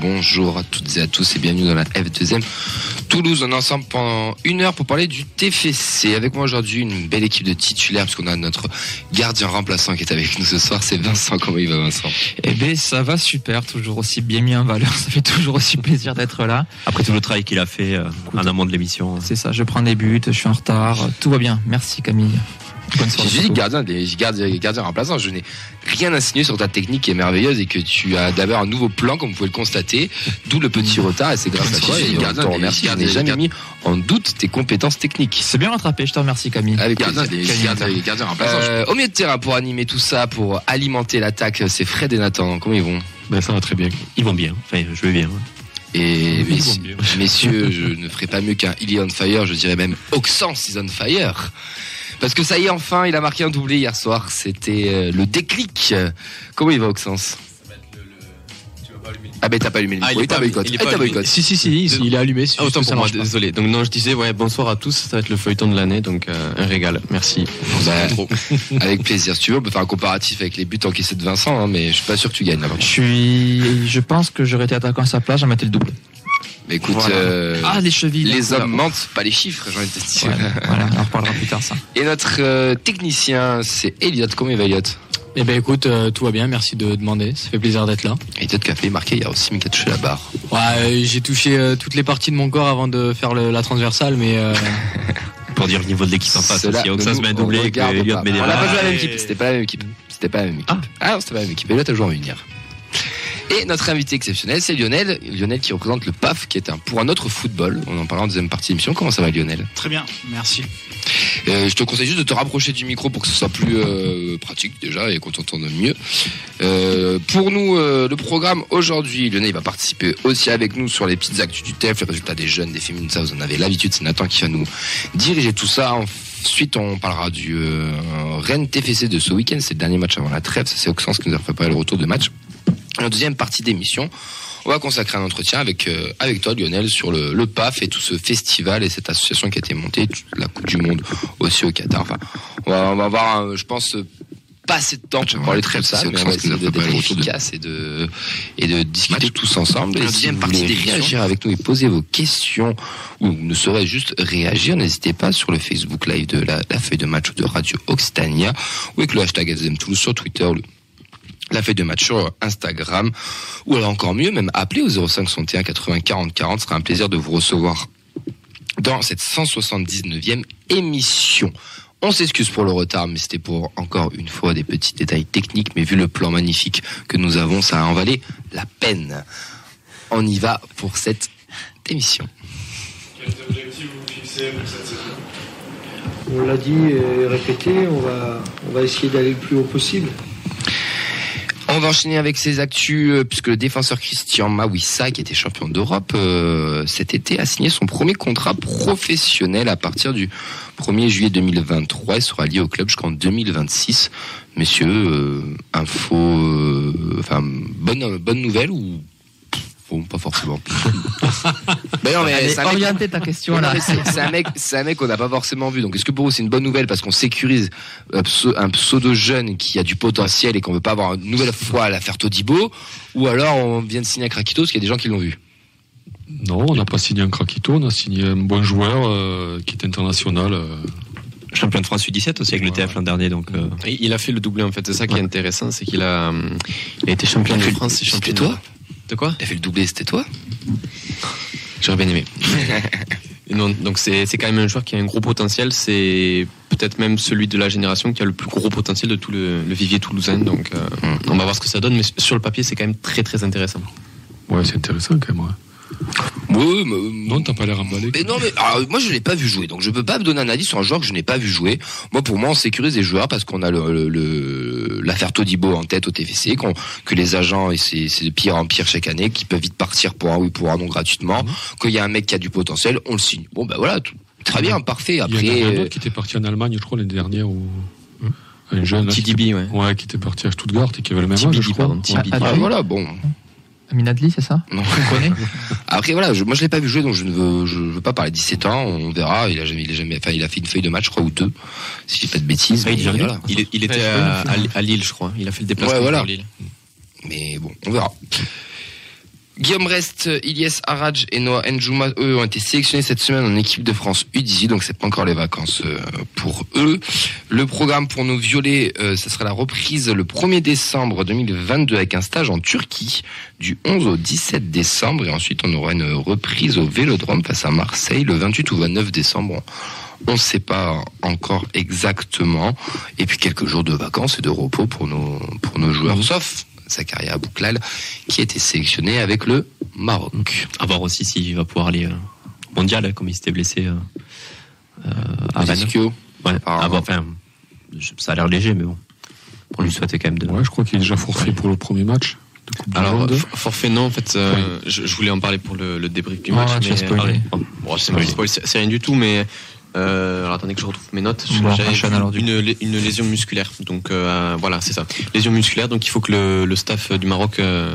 Bonjour à toutes et à tous et bienvenue dans la F2M Toulouse. On est ensemble pendant une heure pour parler du TFC. Avec moi aujourd'hui une belle équipe de titulaires puisqu'on a notre gardien remplaçant qui est avec nous ce soir. C'est Vincent. Comment il va Vincent? Eh bien ça va super, toujours aussi bien mis en valeur. Ça fait toujours aussi plaisir d'être là. Après tout le travail qu'il a fait euh, en amont de l'émission. C'est ça, je prends des buts, je suis en retard, tout va bien. Merci Camille. J'ai dit gardien, gardien, gardien remplaçant. Je n'ai rien insinué sur ta technique qui est merveilleuse et que tu as d'abord un nouveau plan, comme vous pouvez le constater. D'où le petit retard et c'est grâce à toi. Et gardien, te remercie. Je n'ai jamais mis en doute tes compétences techniques. C'est bien rattrapé. Je te remercie, Camille. Avec gardien, gardien, remplaçant. Euh, au milieu de terrain pour animer tout ça, pour alimenter l'attaque, c'est Fred et Nathan. Comment ils vont? Ben ça va très bien. Ils vont bien. Enfin, je vais bien. Et messieurs, je ne ferai pas mieux qu'un Illy on Fire, je dirais même Oxens is on Fire. Parce que ça y est, enfin, il a marqué un doublé hier soir. C'était euh, le déclic. Comment il va, Auxence ah ben t'as pas allumé le micro, ah, il, est pas, il, boycott. Si si si, il est allumé. Ah, autant pour moi, désolé. Donc non, je disais ouais, bonsoir à tous, ça va être le feuilleton de l'année, donc euh, un régal. Merci. Bah, avec plaisir. Si tu veux, on peut faire un comparatif avec les buts encaissés de Vincent, hein, mais je suis pas sûr que tu gagnes là Je suis, je pense que j'aurais été attaquant à sa place, j'en mettais le double. Mais écoute, euh, ah, les chevilles. Les hommes mentent, pas les chiffres, j'ai envie de te dire. voilà, on en reparlera plus tard ça. Et notre euh, technicien, c'est Elliot. Comment il va Elliot? Eh ben écoute, euh, tout va bien, merci de demander, ça fait plaisir d'être là. Et Elliot Café marqué, il y a aussi Mika touché la barre. Ouais, j'ai touché toutes les parties de mon corps avant de faire la transversale, mais pour dire le niveau de l'équipe en face aussi. Donc ça se met doublé et Elliot met des On n'a pas joué la même équipe, c'était pas la même équipe. C'était pas la même équipe. Ah, ah non, c'était pas la même équipe. Elliot a joué en une hier. Et notre invité exceptionnel, c'est Lionel. Lionel qui représente le PAF, qui est un pour un autre football. On en parlera en deuxième partie de l'émission. Comment ça va, Lionel? Très bien, merci. Euh, je te conseille juste de te rapprocher du micro pour que ce soit plus euh, pratique déjà et qu'on t'entende mieux. Euh, pour nous, le programme aujourd'hui, Lionel va participer aussi avec nous sur les petites actus du TEF, les résultats des jeunes, des féminines, ça vous en avez l'habitude, c'est Nathan qui va nous diriger tout ça. Ensuite, on parlera du Rennes TFC de ce week-end, c'est le dernier match avant la trêve, c'est Auxence qui nous a préparé le retour de match. La deuxième partie d'émission, on va consacrer un entretien avec euh, avec toi Lionel sur le, le, PAF et tout ce festival et cette association qui a été montée, la Coupe du Monde aussi au Qatar. Enfin, on va, on va avoir, je pense, pas assez de temps pour parler très ça, mais on va essayer d'être efficace et de et de discuter tous ensemble. Et si vous voulez réagir avec nous et poser vos questions ou ne serait juste réagir, n'hésitez pas sur le Facebook Live de la, la feuille de match de Radio Occitania ou avec le hashtag SDM Toulouse sur Twitter, la feuille de match sur Instagram, ou alors encore mieux, même appelez au 05 61 80 40 40. Ce sera un plaisir de vous recevoir dans cette 179e émission. On s'excuse pour le retard, mais c'était pour encore une fois des petits détails techniques, mais vu le plan magnifique que nous avons, ça a en valé la peine. On y va pour cette émission. Quels objectifs vous fixez pour cette saison? On l'a dit et répété, on va, on va essayer d'aller le plus haut possible. On va enchaîner avec ces actus euh, puisque le défenseur Christian Mawissa, qui était champion d'Europe euh, cet été, a signé son premier contrat professionnel à partir du 1er juillet 2023 et sera lié au club jusqu'en 2026. Messieurs, euh, info, enfin bonne bonne nouvelle ou pas forcément. mais non, mais c'est orienté ta question là. C'est un mec, c'est un mec qu'on n'a pas forcément vu. Donc, est-ce que pour vous c'est une bonne nouvelle parce qu'on sécurise un pseudo jeune qui a du potentiel et qu'on veut pas avoir une nouvelle fois à la faire Todibo, ou alors on vient de signer un Krakito parce qu'il y a des gens qui l'ont vu? Non, on n'a pas signé un Krakito, on a signé un bon joueur euh, qui est international. Euh. champion de France U17 aussi avec le TF l'an dernier donc euh. il a fait le doublé en fait c'est ça qui est intéressant c'est qu'il a, il a été champion de France et champion toi de quoi? T'as fait le doublé, c'était toi? J'aurais bien aimé. donc c'est quand même un joueur qui a un gros potentiel. C'est peut-être même celui de la génération qui a le plus gros potentiel de tout le, vivier toulousain. Donc euh, mm. on va voir ce que ça donne. Mais sur le papier, c'est quand même très très intéressant. Ouais, c'est intéressant quand même. Oui, mais, non, t'as pas l'air emballé. Mais non, mais moi je l'ai pas vu jouer, donc je peux pas me donner un avis sur un joueur que je n'ai pas vu jouer. Moi, pour moi, on sécurise les joueurs parce qu'on a le, l'affaire Todibo en tête au TFC, que les agents et c'est de pire en pire chaque année, qui peuvent vite partir pour un oui pour un non gratuitement. Mhm. Qu'il y a un mec qui a du potentiel, on le signe. Bon, ben voilà, très bien, parfait. Après, il y a un autre qui était parti en Allemagne, je crois l'année dernière ou un jeune. TDB, ouais. Ouais, qui était parti à Stuttgart et qui avait le même âge, je crois. Ah, voilà, bon. Aminadli, c'est ça Non. Après voilà, moi je l'ai pas vu jouer, donc je ne veux, je veux pas parler 17 ans. On verra. Il a jamais, il a jamais, enfin il a fait une feuille de match, je crois, ou deux, si je dis pas de bêtises. Il, était à, Lille, je crois. Il a fait le déplacement ouais, voilà. Lille. Mais bon, on verra. Guillaume Rest, Ilyes Araj et Noah Njouma, eux, ont été sélectionnés cette semaine en équipe de France U18, donc c'est pas encore les vacances euh, pour eux. Le programme pour nos violets, euh, ce sera la reprise le 1er décembre 2022 avec un stage en Turquie du 11 au 17 décembre et ensuite on aura une reprise au Vélodrome face à Marseille le 28 ou 29 décembre. On ne sait pas encore exactement. Et puis quelques jours de vacances et de repos pour nos, pour nos joueurs, sauf Zakaria Bouklal, qui a été sélectionné avec le Maroc. À voir aussi s'il va pouvoir aller euh, mondial, hein, comme il s'était blessé euh, euh à Vannes. Ouais, ah, enfin, ça a l'air léger, mais bon. Pour lui souhaiter quand même de. Ouais, je crois qu'il est déjà forfait pour le premier match. Alors, forfait non, en fait, euh, je, voulais en parler pour le, le débrief du match. mais, bon, c'est rien du tout, mais euh, alors attendez que je retrouve mes notes. une, une, lésion musculaire. Donc euh, voilà, c'est ça. Lésion musculaire. Donc il faut que le, le staff du Maroc euh,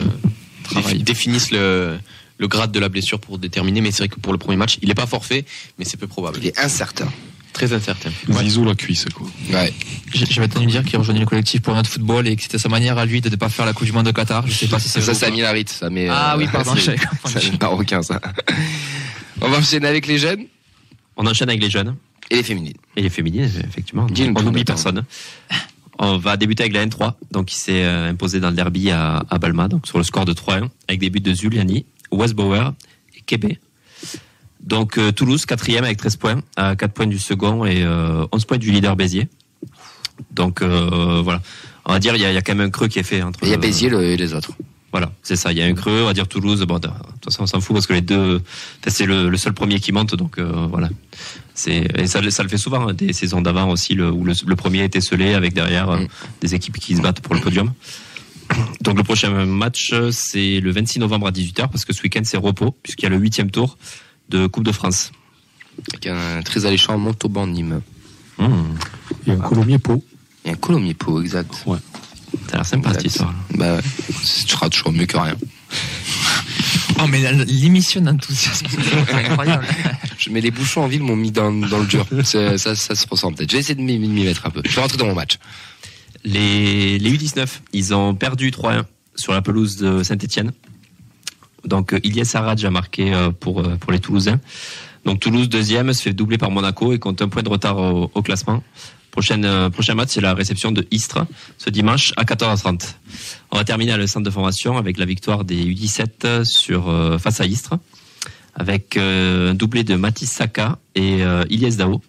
définisse le, le grade de la blessure pour déterminer. Mais c'est vrai que pour le premier match, il n'est pas forfait, mais c'est peu probable. Il est incertain. Très incertain. Zizou la cuisse, quoi. Ouais. J'avais entendu dire qu'il rejoignait le collectif pour notre football et que c'était sa manière à lui de ne pas faire la Coupe du Monde de Qatar. Je sais pas si c'est ça. Ça, Larit, ça. Mais ah oui, pardon. C'est marocain, ça. On va enchaîner avec les jeunes. On enchaîne avec les jeunes. Et les féminines. Et les féminines, effectivement. on n'oublie personne. On va débuter avec la N3, donc qui s'est euh, imposé dans le derby à, Balma, donc sur le score de 3-1, avec des buts de Zuliani, Westbauer et Québec. Donc euh, Toulouse, quatrième avec 13 points, à 4 points du second et 11 euh, points du leader Béziers. Donc voilà, on va dire il y, a, quand même un creux qui est fait entre. Il y a Béziers et les autres. Voilà, c'est ça. Il y a un creux, on va dire Toulouse. Bon, de toute façon, on s'en fout parce que les deux, c'est le, seul premier qui monte, donc euh, voilà. C'est et ça, ça le fait souvent. Hein, des saisons d'avant aussi, le, où le, premier était scellé avec derrière euh, des équipes qui se battent pour le podium. Donc le prochain match, c'est le 26 novembre à 18h parce que ce week-end c'est repos puisqu'il y a le huitième tour de Coupe de France. Avec un très alléchant Montauban Nîmes. Mmh. Et un Colomiers Pau. Et un Colomiers Pau, exact. Ouais. T'as l'air sympa cette histoire. Bah ouais, tu seras toujours mieux que rien. Oh mais l'émission d'enthousiasme, c'est incroyable. Je mets les bouchons en ville m'ont mis dans, dans le dur. Ça, ça, se ressent peut-être. Je vais essayer de m'y mettre un peu. Je vais rentrer dans mon match. Les, les U19, ils ont perdu 3-1 sur la pelouse de Saint-Etienne. Donc Ilyes Arad a marqué euh, pour, euh, pour les Toulousains. Donc Toulouse deuxième se fait doubler par Monaco et compte un point de retard au, au classement. Euh, prochain match, c'est la réception de Istres ce dimanche à 14h30. On va terminer à le centre de formation avec la victoire des U17 sur, euh, face à Istres, avec euh, un doublé de Mathis Saka et Ilyes Dao.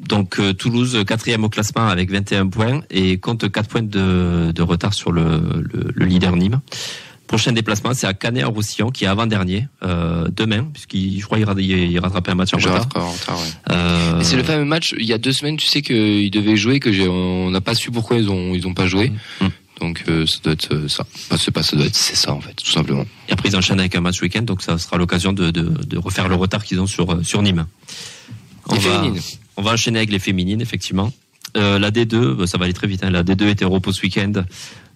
Donc Toulouse quatrième au classement avec 21 points et compte 4 points de, retard sur le leader Nîmes. Prochain déplacement, c'est à Canet-en-Roussillon, qui est avant-dernier, euh, demain, puisqu'il, je crois, il, rattrape un match en retard. Euh... c'est le fameux match, il y a deux semaines, tu sais qu'il devait jouer, que j'ai, on n'a pas su pourquoi ils ont, ils ont pas joué. Mm. Donc euh, ça doit être ça. Pas, c'est pas ça doit être c'est ça en fait, tout simplement. Et après ils enchaînent avec un match week-end, donc ça sera l'occasion de, de, de refaire le retard qu'ils ont sur sur Nîmes. On va, on va enchaîner avec les féminines effectivement. Euh, la D2, bah, ça va aller très vite. Hein. La D2 était repos ce week-end.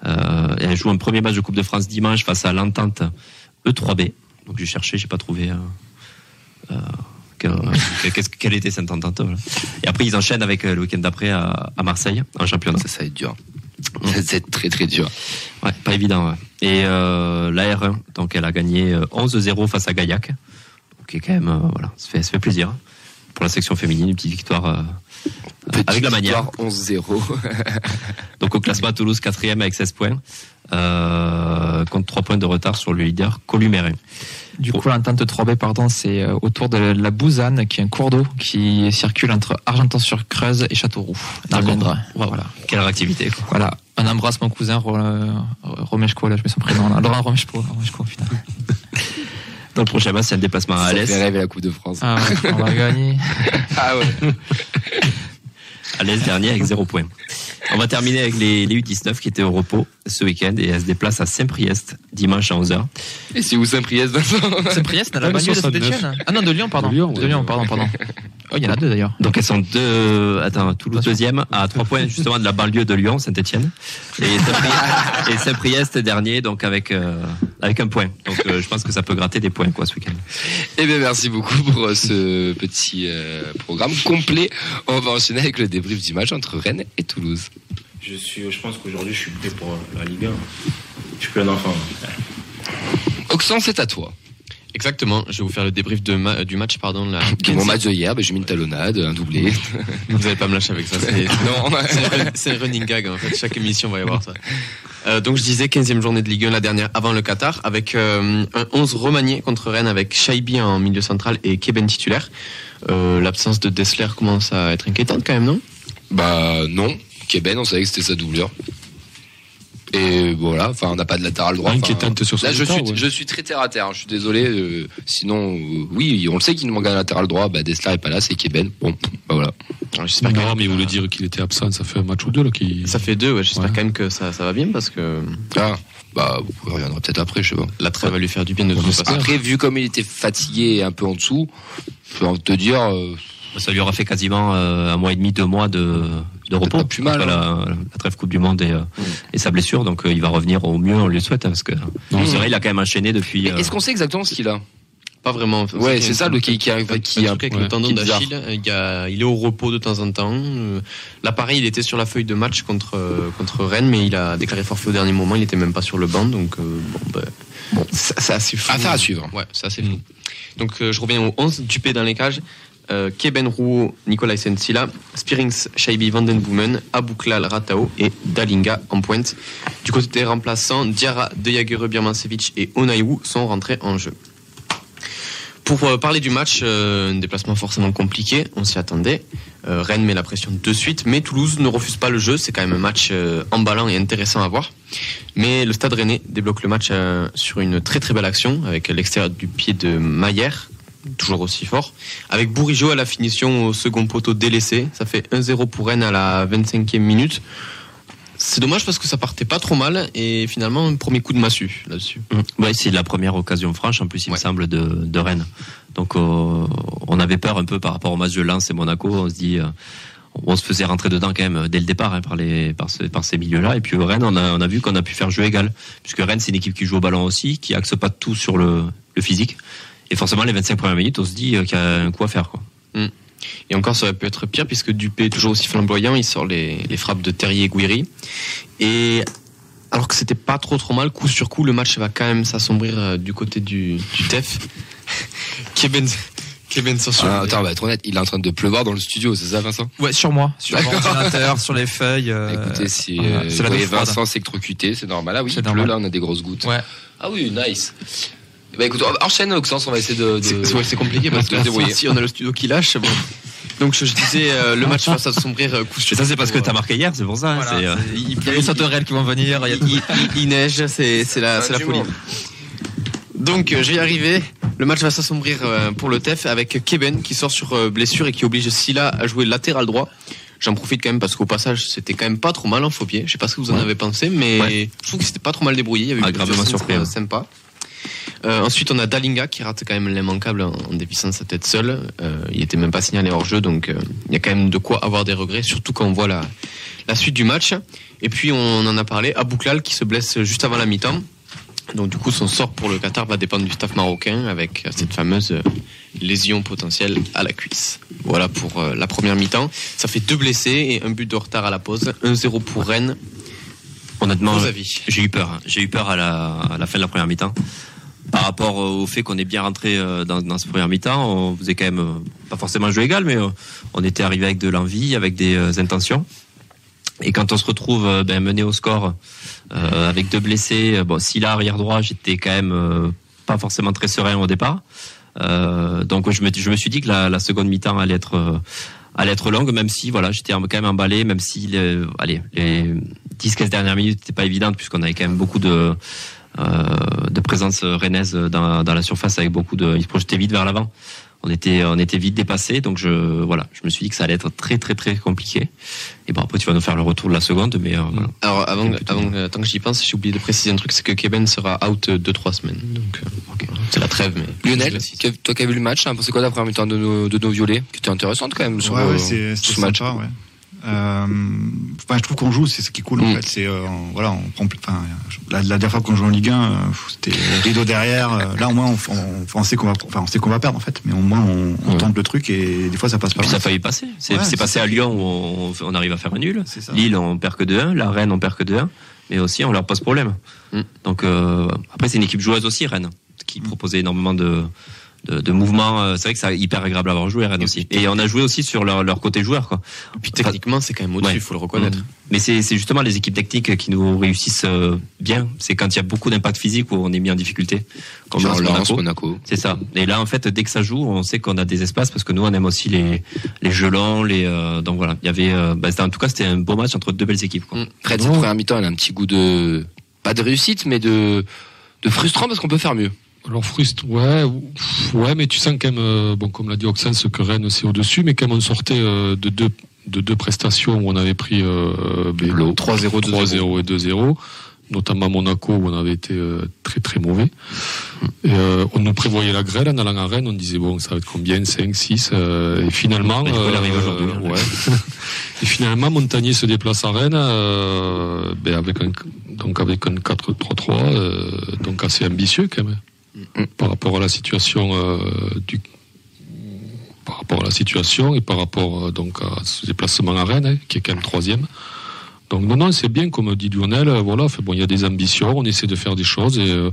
Euh, elle joue un premier match de Coupe de France dimanche face à l'entente E3B. Donc j'ai cherché, j'ai pas trouvé. Euh, quelle était cette entente Et après ils enchaînent avec le week-end d'après à, Marseille en championnat. Ça, ça va être dur. Ça va être très très dur. Ouais, pas évident. Ouais. Et la R1, donc elle a gagné 11-0 face à Gaillac. Donc est quand même voilà, ça fait, ça fait plaisir pour la section féminine, une petite victoire avec la manière. 11-0. Donc au classement Toulouse 4 avec 16 points. Euh, compte 3 points de retard sur le leader Columérin. Du coup, l'entente 3B, pardon, c'est euh, autour de la Bouzanne, qui est un cours d'eau qui circule entre Argenton-sur-Creuse et Châteauroux, le Voilà. Quelle activité, quoi. Voilà. Un embrasse mon cousin, Romeshko, là, je mets son prénom, là. Laurent Romeshko, Romeshko, putain. Dans le prochain match, c'est un déplacement à Alès. Ça fait rêver la Coupe de France. Ah ouais, on va gagner. ah ouais. À l'Est dernier avec 0 points. On va terminer avec les, les, U19 qui étaient au repos ce week-end et elles se déplacent à Saint-Priest dimanche à 11h. Et c'est où Saint-Priest Saint-Priest, dans la banlieue de Saint-Etienne Ah non, de Lyon, pardon. De Lyon, de Lyon pardon, pardon. Oh, il y en a deux d'ailleurs. Donc elles sont deux, attends, Toulouse deuxième à 3 points justement de la banlieue de Lyon, Saint-Etienne. Et Saint-Priest dernier, donc avec, euh, avec un point. Donc euh, je pense que ça peut gratter des points quoi ce week-end. Eh bien merci beaucoup pour euh, ce petit programme complet. On va enchaîner avec le débrief du match entre Rennes et Toulouse. Je, suis, je pense qu'aujourd'hui, je suis prêt pour la Ligue 1. Je suis plus un enfant. Oxen, c'est à toi. Exactement, je vais vous faire le débrief de ma- du match, pardon. La De mon match de hier, j'ai mis une talonnade, un doublé. Vous n'allez pas me lâcher avec ça. C'est non, c'est un run- c'est un running gag en fait. Chaque émission va y avoir ça. Euh, donc je disais 15e journée de Ligue 1 la dernière avant le Qatar avec euh, un 11 remanié contre Rennes avec Shaibi en milieu central et Keben titulaire. Euh, L'absence de Dessler commence à être inquiétante quand même, non? Bah non, Keben, on savait que c'était sa doublure. Et voilà, enfin, on n'a pas de latéral droit. Inquiétante sur son Là, je départ, suis, ouais. je suis très terre à terre. hein, Je suis désolé. euh, sinon, euh, oui, on le sait qu'il nous manque un latéral droit. Bah, Dessler est pas là, c'est Keben. Bon, bah voilà. Alors, J'espère quand Non, même mais il que- voulait dire qu'il était absent, ça fait un match ou deux là qui. Ça fait deux, ouais, j'espère Ouais. quand même que ça, ça va bien parce que Ah, bah, vous reviendrez peut-être après, je sais pas. la trêve va lui faire du bien de toute façon. Après, vu comme il était fatigué et un peu en dessous, je peux te dire, euh, Ça lui aura fait quasiment euh, un mois et demi, deux mois de, de repos. pas plus mal, Après hein. la, la trêve Coupe du Monde et, euh, et sa blessure. Donc euh, il va revenir au mieux, on lui le souhaite. hein, parce que c'est vrai, il a quand même enchaîné depuis. euh, est-ce qu'on sait exactement ce qu'il a? Pas vraiment. Ouais, c'est ça le qui, qui, qui, qui avec ouais, le tendon d'Achille, il, est au repos de temps en temps. Euh, Là, pareil, il était sur la feuille de match contre, euh, contre Rennes, mais il a déclaré forfait au dernier moment. Il était même pas sur le banc, donc euh, bon, ben, c'est c'est assez flou. Affaire à suivre. Ouais, c'est assez flou. Donc, euh, je reviens au 11, Dupé dans les cages. Euh, Keben Rouault, Nicolas Sensila, Spirings, Shaibi Vandenboomen, Abouklal Ratao et Dalinga en pointe. Du côté des remplaçants, Diarra, De Jager, Birmancevic et Onaïwu sont rentrés en jeu. Pour euh, parler du match, euh, un déplacement forcément compliqué, on s'y attendait. Rennes met la pression de suite, mais Toulouse ne refuse pas le jeu. C'est quand même un match emballant et intéressant à voir. Mais le Stade Rennais débloque le match sur une très très belle action avec l'extérieur du pied de Maillère, toujours aussi fort. Avec Bourigeau à la finition au second poteau délaissé, ça fait 1-0 pour Rennes à la 25e minute. C'est dommage parce que ça partait pas trop mal et finalement un premier coup de massue là-dessus. Mm. Ouais, c'est la première occasion franche, en plus, il me semble, de, de Rennes. Donc, euh, on avait peur un peu par rapport au match de Lens et Monaco. On se dit, euh, on se faisait rentrer dedans quand même dès le départ hein, par, les, par, ce- par ces milieux-là. Et puis, Rennes, on a, on a vu qu'on a pu faire jeu égal. Puisque Rennes, c'est une équipe qui joue au ballon aussi, qui axe pas tout sur le, le physique. Et forcément, les 25 premières minutes, on se dit euh, qu'il y a un coup à faire. Quoi. Et encore, ça aurait pu être pire puisque Dupé est toujours aussi flamboyant. Il sort les, les frappes de Terrier et Guiri. Et alors que c'était pas trop trop mal, coup sur coup, le match va quand même s'assombrir euh, du côté du, du TEF. Keben, Keben sur Ah, attends, on va être honnête, il est en train de pleuvoir dans le studio, c'est ça, Vincent? Ouais, sur moi, sur mon ordinateur, sur les feuilles. euh, Écoutez, si euh, c'est vous voyez. Vincent s'électrocuter, c'est normal. Ah oui, C'est il pleut, normal. là, on a des grosses gouttes. Ouais. Ah oui, nice. Bah écoute, enchaîne Oxens, on va essayer de. de- C'est ouais, compliqué parce de que si on a le studio qui lâche. Bon. Donc je, je disais, euh, le match va s'assombrir euh, coup sur Et ça, c'est parce que t'as marqué hier, c'est pour ça. Voilà, c'est, euh, il y a les sauterelles qui vont venir. Il neige, c'est la, c'est la folie. Donc euh, je vais y arriver. Le match va s'assombrir euh, pour le TEF avec Keben qui sort sur euh, blessure et qui oblige Silla à jouer latéral droit. J'en profite quand même parce qu'au passage c'était quand même pas trop mal en faux pied. Je sais pas ce que vous en Ouais. avez pensé, mais Ouais. je trouve que c'était pas trop mal débrouillé. Il y avait eu Agréablement plusieurs surpris, centres, ouais. euh, sympa. Euh, ensuite on a Dalinga qui rate quand même l'immanquable en, en dévissant sa tête seule. Euh, il était même pas signalé hors jeu donc euh, il y a quand même de quoi avoir des regrets, surtout quand on voit la, la suite du match. Et puis on en a parlé, Abouklal qui se blesse juste avant la mi-temps. Donc du coup son sort pour le Qatar va dépendre du staff marocain avec cette fameuse lésion potentielle à la cuisse. Voilà pour la première mi-temps. Ça fait deux blessés et un but de retard à la pause. 1-0 pour Rennes. honnêtement, J'ai eu peur. hein. J'ai eu peur à la, à la fin de la première mi-temps. Par rapport euh, au fait qu'on est bien rentré euh, dans, ce première mi-temps, on faisait quand même euh, pas forcément jeu égal, mais on était arrivé avec de l'envie, avec des intentions. Et quand on se retrouve ben, mené au score avec deux blessés, bon, si là arrière droit, j'étais quand même pas forcément très serein au départ. Donc je me, suis dit que la, seconde mi-temps allait être allait être longue, même si voilà, j'étais quand même emballé, même si les, allez, les 10-15 dernières minutes n'étaient pas évidentes puisqu'on avait quand même beaucoup de de présence rennaise dans, dans la surface avec beaucoup de, ils se projetaient vite vers l'avant. On était, on était vite dépassé, donc je, voilà, je me suis dit que ça allait être très très très compliqué. Et bon après tu vas nous faire le retour de la seconde, mais euh, voilà. Alors avant, avant euh, tant que j'y pense, j'ai oublié de préciser un truc, c'est que Keben sera out 2-3 semaines. Donc euh, c'est la trêve, mais Lionel, toi qui as vu le match, t'as pensé quoi la première mi-temps de nos, de nos violets Qui était intéressante quand même sur ouais, ouais, c'est sur c'est ce match. sympa, ouais. Euh, enfin, je trouve qu'on joue, c'est ce qui est cool en Mm. fait. C'est euh, voilà, on prend. Enfin, la, la dernière fois qu'on joue en Ligue 1, euh, c'était rideau derrière. euh, là, au moins, on, on, on sait qu'on va, enfin, on sait qu'on va perdre en fait, mais au moins, on, on Ouais. tente le truc et des fois, ça passe pas. Puis ça a failli passer. C'est Ouais, passé ça. à Lyon où on, on arrive à faire un nul. Lille, on perd que 2-1. La Rennes, on perd que 2-1. Mais aussi, on leur pose problème. Mm. Donc, euh, après, c'est une équipe joueuse aussi, Rennes. qui proposait énormément de de, de mouvements. euh, C'est vrai que c'est hyper agréable à avoir joué Rennes aussi. Et on a joué aussi sur leur, leur côté joueur quoi. Puis techniquement, c'est quand même au-dessus, Ouais. il faut le reconnaître. Mais c'est c'est justement les équipes techniques qui nous réussissent euh, bien. C'est quand il y a beaucoup d'impact physique où on est mis en difficulté. Comme Genre Monaco. Monaco. C'est ça. Et là, en fait, dès que ça joue, on sait qu'on a des espaces parce que nous, on aime aussi les les jeux longs, les euh, donc voilà. Il y avait, euh, bah, c'était- en tout cas, c'était un beau match entre deux belles équipes. Quoi. Mm. Rennes, cette première mi-temps, elle a un petit goût de pas de réussite, mais de de frustrant parce qu'on peut faire mieux. Alors frustre, ouais, ouais, mais tu sens quand même, euh, bon, comme l'a dit Oxens, que Rennes c'est au-dessus, mais quand même on sortait euh, de deux de deux prestations où on avait pris euh, ben, L'eau. 3-0, 3-0 et 2-0, notamment Monaco où on avait été euh, très très mauvais. Et, euh, on nous prévoyait la grêle en allant à Rennes, on disait bon ça va être combien? 5, 6 euh, et finalement hein. ouais. et finalement Montagnier se déplace à Rennes ben, avec un donc avec un 4-3-3 euh, donc assez ambitieux quand même par rapport à la situation euh, du par rapport à la situation et par rapport euh, donc à ce déplacement à Rennes hein, qui est quand même troisième. Donc non non c'est bien comme dit Lionel euh, voilà fait bon il y a des ambitions on essaie de faire des choses et euh,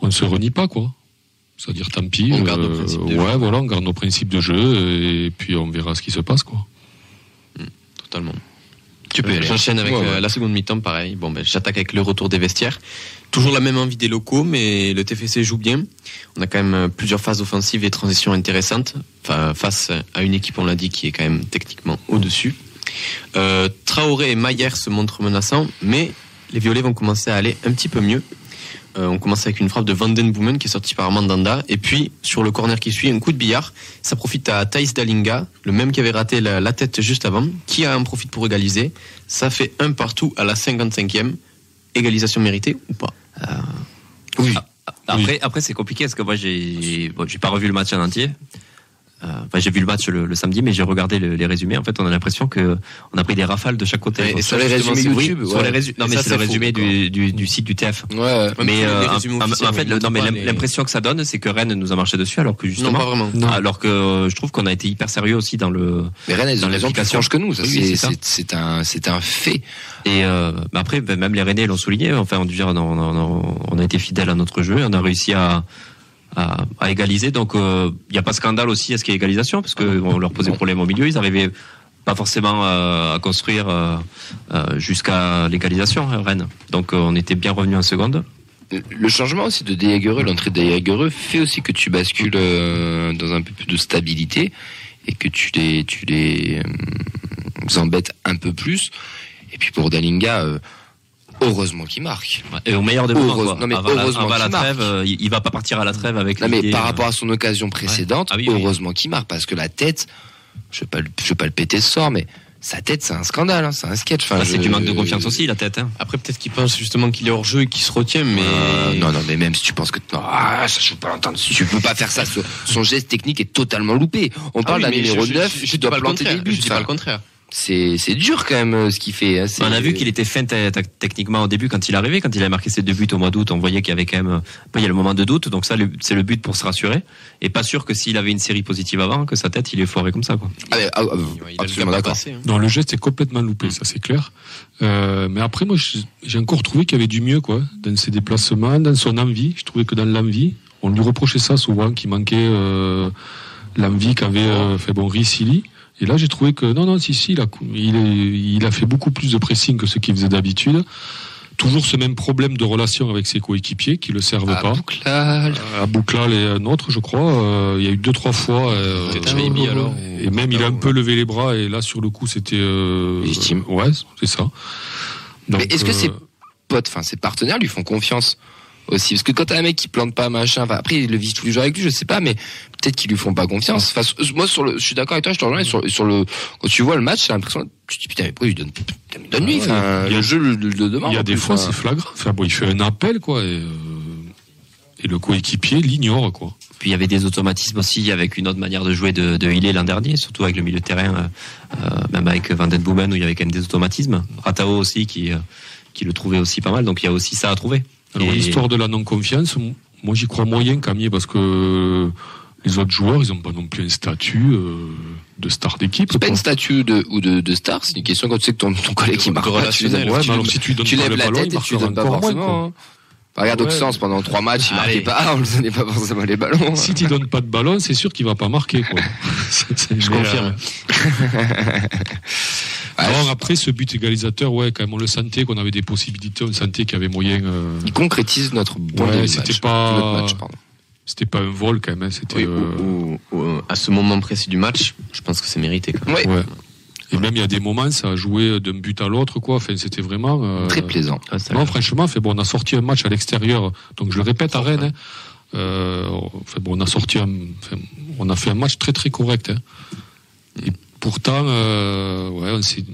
on ne se renie pas quoi. C'est-à-dire tant pis. On garde nos principes de ouais jeu. voilà on garde nos principes de jeu et puis on verra ce qui se passe quoi. Totalement. Tu peux. J'enchaîne avec Ouais, ouais. euh, la seconde mi-temps, pareil. Bon, ben, j'attaque avec le retour des vestiaires. Toujours la même envie des locaux, mais le TFC joue bien. On a quand même euh, plusieurs phases offensives et transitions intéressantes. Face à une équipe, on l'a dit, qui est quand même techniquement au-dessus. Euh, Traoré et Maillère se montrent menaçants, mais les Violets vont commencer à aller un petit peu mieux. Euh, on commence avec une frappe de Van Den Boomen qui est sortie par Mandanda. Et puis, sur le corner qui suit, un coup de billard. Ça profite à Thaïs Dalinga, le même qui avait raté la, tête juste avant, qui en profite pour égaliser. Ça fait un partout à la 55e. Égalisation méritée ou pas? Oui. Après, après c'est compliqué parce que moi, j'ai bon, j'ai pas revu le match en entier. Euh, enfin, j'ai vu le match le, le samedi, mais j'ai regardé le- les résumés. En fait, on a l'impression que on a pris des rafales de chaque côté. Et- Donc, sur les résumés YouTube, sur ouais. les résumés. Non, mais ça, c'est le faux, résumé du, du, du site du TF. Ouais. Mais euh, les en, fait, le- non, mais les- l'impression que ça donne, c'est que Rennes nous a marché dessus, alors que Non, justement, pas vraiment. alors que euh, je trouve qu'on a été hyper sérieux aussi dans le. Mais Rennes, elles Dans gens plus que nous. Oui, c'est un c'est un fait. Et euh, bah après, ben, même les Rennais l'ont souligné. Enfin, on, on, on, on a été fidèle à notre jeu. On a réussi à, à, égaliser. Donc, il n'y a pas scandale aussi à ce qui est égalisation, parce qu'on leur posait problème au milieu. Ils arrivaient pas forcément euh, à construire euh, euh, jusqu'à l'égalisation, Rennes. Donc, euh, on était bien revenu en seconde. Le changement aussi de Dejagereux, l'entrée de Dejagereux fait aussi que tu bascules euh, dans un peu plus de stabilité et que tu les tu les euh, embêtes un peu plus. Et puis pour Dalinga, euh, heureusement qu'il marque. Et au meilleur des moments, Heureuse- quoi. non, mais avant la, heureusement la qu'il marque. trêve, euh, il, il va pas partir à la trêve avec Non mais par euh, rapport à son occasion précédente, Ah oui, oui. heureusement qu'il marque parce que la tête, je vais pas le- je vais pas le péter ce soir, mais sa tête c'est un scandale, hein, c'est un sketch. Enfin, bah, c'est je- du manque de confiance aussi, la tête. Hein. Après, peut-être qu'il pense justement qu'il est hors jeu et qu'il se retient, mais. Euh, non, non, mais même si tu penses que non, ah, ça, je peux pas l'entendre. Si tu peux pas faire ça, son, son geste technique est totalement loupé. On Ah parle oui, d'un numéro je- 9, je- tu je dis dois pas le planter des buts. Je dis pas Enfin, le contraire. C'est c'est dur quand même euh, ce qu'il fait. hein, c'est- On a vu qu'il était fin te- te- techniquement au début quand il est arrivé, quand il a marqué ses deux buts au mois d'août, on voyait qu'il y avait quand même. Après, il y a le moment de doute, donc ça, c'est le but pour se rassurer. Et pas sûr que s'il avait une série positive avant, que sa tête, il est foiré comme ça, quoi. Ah, mais, ah, ah, absolument d'accord. hein. Non, le geste est complètement loupé, ça c'est clair. Euh, mais après, moi, j'ai encore trouvé qu'il y avait du mieux, quoi, dans ses déplacements, dans son envie. Je trouvais que dans l'envie, on lui reprochait ça souvent, qu'il manquait euh, l'envie qu'avait euh, fait bon Ricili. Et là, j'ai trouvé que non, non, si, si, il a, il, est- il a fait beaucoup plus de pressing que ce qu'il faisait d'habitude. Toujours ce même problème de relation avec ses coéquipiers qui le servent Ah, pas. Bouclal. À Bouclal et un autre, je crois. euh, il y a eu deux, trois fois. euh, Peut-être Maybe, alors, Et même, il a un peu levé les bras. Et là, sur le coup, c'était. euh, Légitime. Ouais, c'est ça. Donc, Mais est-ce que euh, ses potes, enfin ses partenaires lui font confiance? Aussi Parce que quand t'as un mec qui plante pas machin, enfin, après il le vit tous les jours avec lui, je sais pas, mais peut-être qu'ils lui font pas confiance. Enfin, moi sur le, je suis d'accord avec toi, je te rejoins sur, sur le, quand tu vois le match, j'ai l'impression, tu te dis putain mais pourquoi il donne, donne-lui, Ah ouais, enfin, il y a- le jeu le, le- le demande. Il y a des plus, fois, c'est flagrant. Enfin, bon, il fait un appel, quoi. Et, euh, et le coéquipier l'ignore, quoi. Puis il y avait des automatismes aussi avec une autre manière de jouer de, de l'an dernier, surtout avec le milieu de terrain, euh, euh, même avec Van Den Boomen où il y avait quand même des automatismes. Ratao aussi qui, euh, qui le trouvait aussi pas mal, donc il y a aussi ça à trouver. Alors, Et- l'histoire de la non-confiance, moi, j'y crois moyen, Camier, parce que les autres joueurs, ils ont pas non plus un statut euh, de star d'équipe. C'est pas quoi. une statue de, ou de, de star, c'est une question quand tu sais que ton, ton collègue qui marque pas, tu, Ouais, tu mais alors si tu donnes tu pas lèves le la ballon, tête il et tu donnes pas moins, forcément. quoi. hein. Regarde Ouais, Auxence pendant trois matchs, il marquait pas, on ne donnait pas forcément les ballons. Si tu donnes pas de ballon, c'est sûr qu'il va pas marquer. Quoi. Je confirme. Alors après ce but égalisateur, ouais, quand même on le sentait qu'on avait des possibilités, on sentait qu'il y avait moyen. euh, Il concrétise notre bon Ouais, c'était pas- Notre match, pardon. C'était pas un vol quand même, hein, c'était. Oui, euh, ou- ou- ou, à ce moment précis du match, je pense que c'est mérité. Quand même. Ouais, ouais. Et même il y a des moments, ça a joué d'un but à l'autre, quoi. Enfin, c'était vraiment. euh, très plaisant. Ah, Non, franchement, fait bon, on a sorti un match à l'extérieur. Donc je le répète à Rennes. hein. Euh, fait bon, on a sorti un, enfin, on a fait un match très très correct. hein. Et pourtant, euh, ouais, on s'est-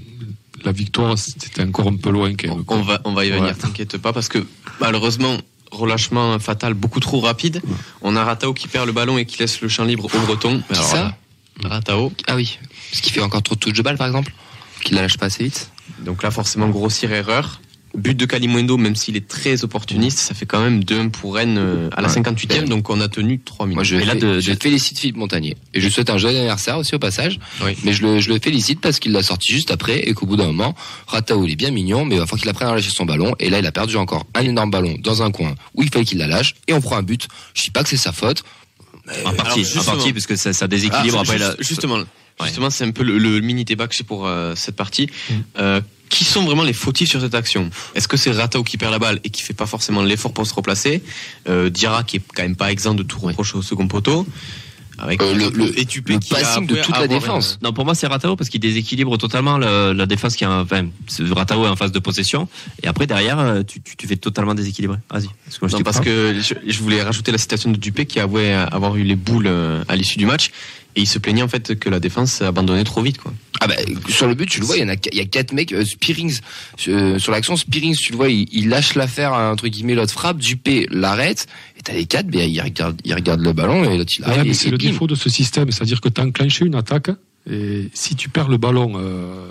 la victoire, c'était encore un peu loin quand même. quoi. On va, on va y venir, Ouais. t'inquiète pas, parce que malheureusement, relâchement fatal beaucoup trop rapide. On a Ratao qui perd le ballon et qui laisse le champ libre au Breton. Qui Alors ça là, Ratao. Ah oui, parce qu'il fait encore trop de touches de balle, par exemple Qu'il la lâche pas assez vite Donc là, forcément, grossière erreur. But de Kalimundo, même s'il est très opportuniste, ça fait quand même 2-1 pour Rennes euh, à la Ouais. 58e, donc on a tenu 3 minutes. Moi, je, Mais là, fé- de- je de- félicite Philippe Montagnier. Et je lui souhaite un joyeux anniversaire aussi au passage. Oui. Mais je le, je le félicite parce qu'il l'a sorti juste après et qu'au bout d'un moment, Ratao, il est bien mignon, mais il va falloir qu'il apprenne à lâcher son ballon. Et là, il a perdu encore un énorme ballon dans un coin où il fallait qu'il la lâche et on prend un but. Je dis pas que c'est sa faute. En partie, en partie, parce que ça, ça déséquilibre Ah, après juste- la. Justement, justement, c'est un peu le, le mini débat que j'ai pour euh, cette partie. Euh, qui sont vraiment les fautifs sur cette action? Est-ce que c'est Ratao qui perd la balle et qui fait pas forcément l'effort pour se replacer? Euh, Diarra qui est quand même pas exempt de tout reproche au second poteau avec Euh, le- le- le qui passing de toute la défense. Non, pour moi, c'est Ratao parce qu'il déséquilibre totalement le- la défense qui a, enfin, Ratao est en phase de possession. Et après, derrière, euh, tu, tu, tu fais totalement déséquilibré. Vas-y. Parce Non, que je, je voulais rajouter la citation de Dupé qui avouait avoir eu les boules euh, à l'issue du match et il se plaignait en fait que la défense abandonnait trop vite quoi. Ah bah, sur le but, tu le vois, il y en a, il y a quatre mecs, euh, Spearings, euh, sur l'action, Spearings, tu le vois, il, il lâche l'affaire, entre guillemets, l'autre frappe, Dupé l'arrête, et t'as les quatre, ils regardent, ils regardent le ballon, et l'autre, il Ouais, mais c'est le bim. défaut de ce système, c'est-à-dire que tu as enclenché une attaque et si tu perds le ballon euh,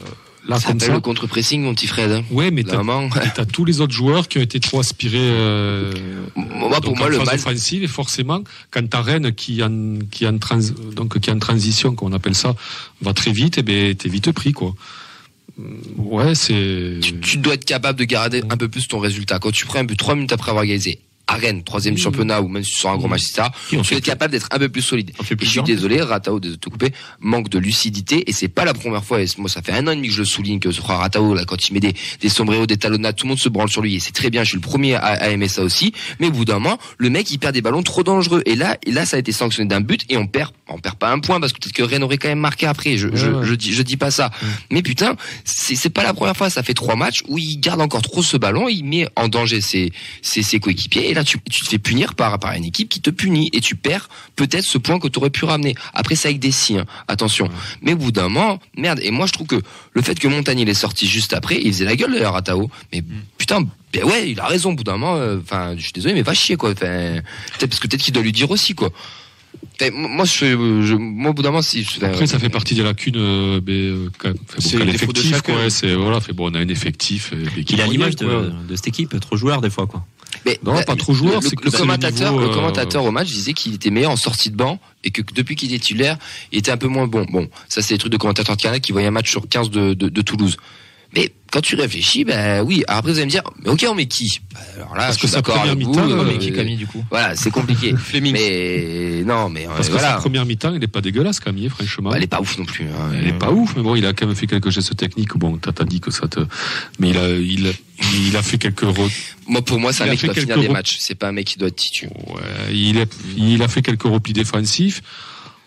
là Ça comme ça, le contre-pressing, mon petit Fred. hein. ouais, mais t'as as tous les autres joueurs qui ont été trop aspirés. Euh, Moi, pour moi, en le phase mal, offensive et forcément quand ta Rennes qui est en qui en trans, donc qui est en transition, qu'on appelle ça, va très vite, et ben t'es vite pris quoi. Ouais, c'est. tu, tu dois être capable de garder un peu plus ton résultat. Quand tu prends un but trois minutes après avoir égalisé à Rennes, troisième championnat, ou même sors un gros match, etc., Qui, on tu fait dois être capable d'être un peu plus solide. On fait Et je suis désolé, Ratao, de te couper, manque de lucidité, et c'est pas la première fois, et moi ça fait un an et demi que je le souligne, que ce frère Ratao, là, quand il met des, des sombreros, des talonnades, tout le monde se branle sur lui, et c'est très bien, je suis le premier à, à aimer ça aussi, mais au bout d'un moment, le mec, il perd des ballons trop dangereux, et là, et là, ça a été sanctionné d'un but, et on perd, on perd pas un point, parce que peut-être que Rennes aurait quand même marqué après, je, je, Ouais, je dis, je dis pas ça. Mais putain, c'est pas la première fois, ça fait trois matchs où il garde encore trop ce ballon, il met en danger ses, ses, ses coéquipiers, là, tu, tu te fais punir par, par une équipe qui te punit, et tu perds peut-être ce point que tu aurais pu ramener. Après, c'est avec des si, hein, attention. Mais au bout d'un moment, merde, et moi je trouve que le fait que Montagnier l'ait sorti juste après, il faisait la gueule d'ailleurs à Tao, mais putain, ben ouais, il a raison au bout d'un moment, euh, enfin, je suis désolé, mais va chier quoi, enfin, peut-être parce que peut-être qu'il doit lui dire aussi quoi. Moi, je, je, moi, au bout d'un moment, si. Après, ça fait partie des lacunes, euh, mais, euh, C'est l'effectif, c'est, voilà, fait, bon, on a un effectif, qui Il est moyen, l'image de, de cette équipe, trop joueur des fois, quoi. Mais Non, la- pas trop joueur, Le, commentateur, niveau, euh, commentateur au match disait qu'il était meilleur en sortie de banc et que depuis qu'il est titulaire, il était un peu moins bon. Bon, ça c'est les trucs de commentateur de Canal qui voyaient un match sur 15 de, de, de Toulouse. Mais quand tu réfléchis, ben oui. Après vous allez me dire, mais ok, on met qui Bah, Alors là, Parce je que suis sa d'accord première avec vous, mi-temps, euh, euh, Mais qui Camille, du coup Voilà, c'est compliqué. Fleming. mais non, mais euh, Parce que voilà, sa première mi-temps, il est pas dégueulasse, Camille, franchement. elle est pas ouf non plus. hein. Elle est pas ouf, mais bon, il a quand même fait quelques gestes techniques. Bon, t'as dit que ça te, mais il a, il a, il a fait quelques re- Moi, pour moi, c'est un mec qui doit finir quelques des re- matchs. C'est pas un mec qui doit être titu. ouais, il a, il a fait quelques replis défensifs.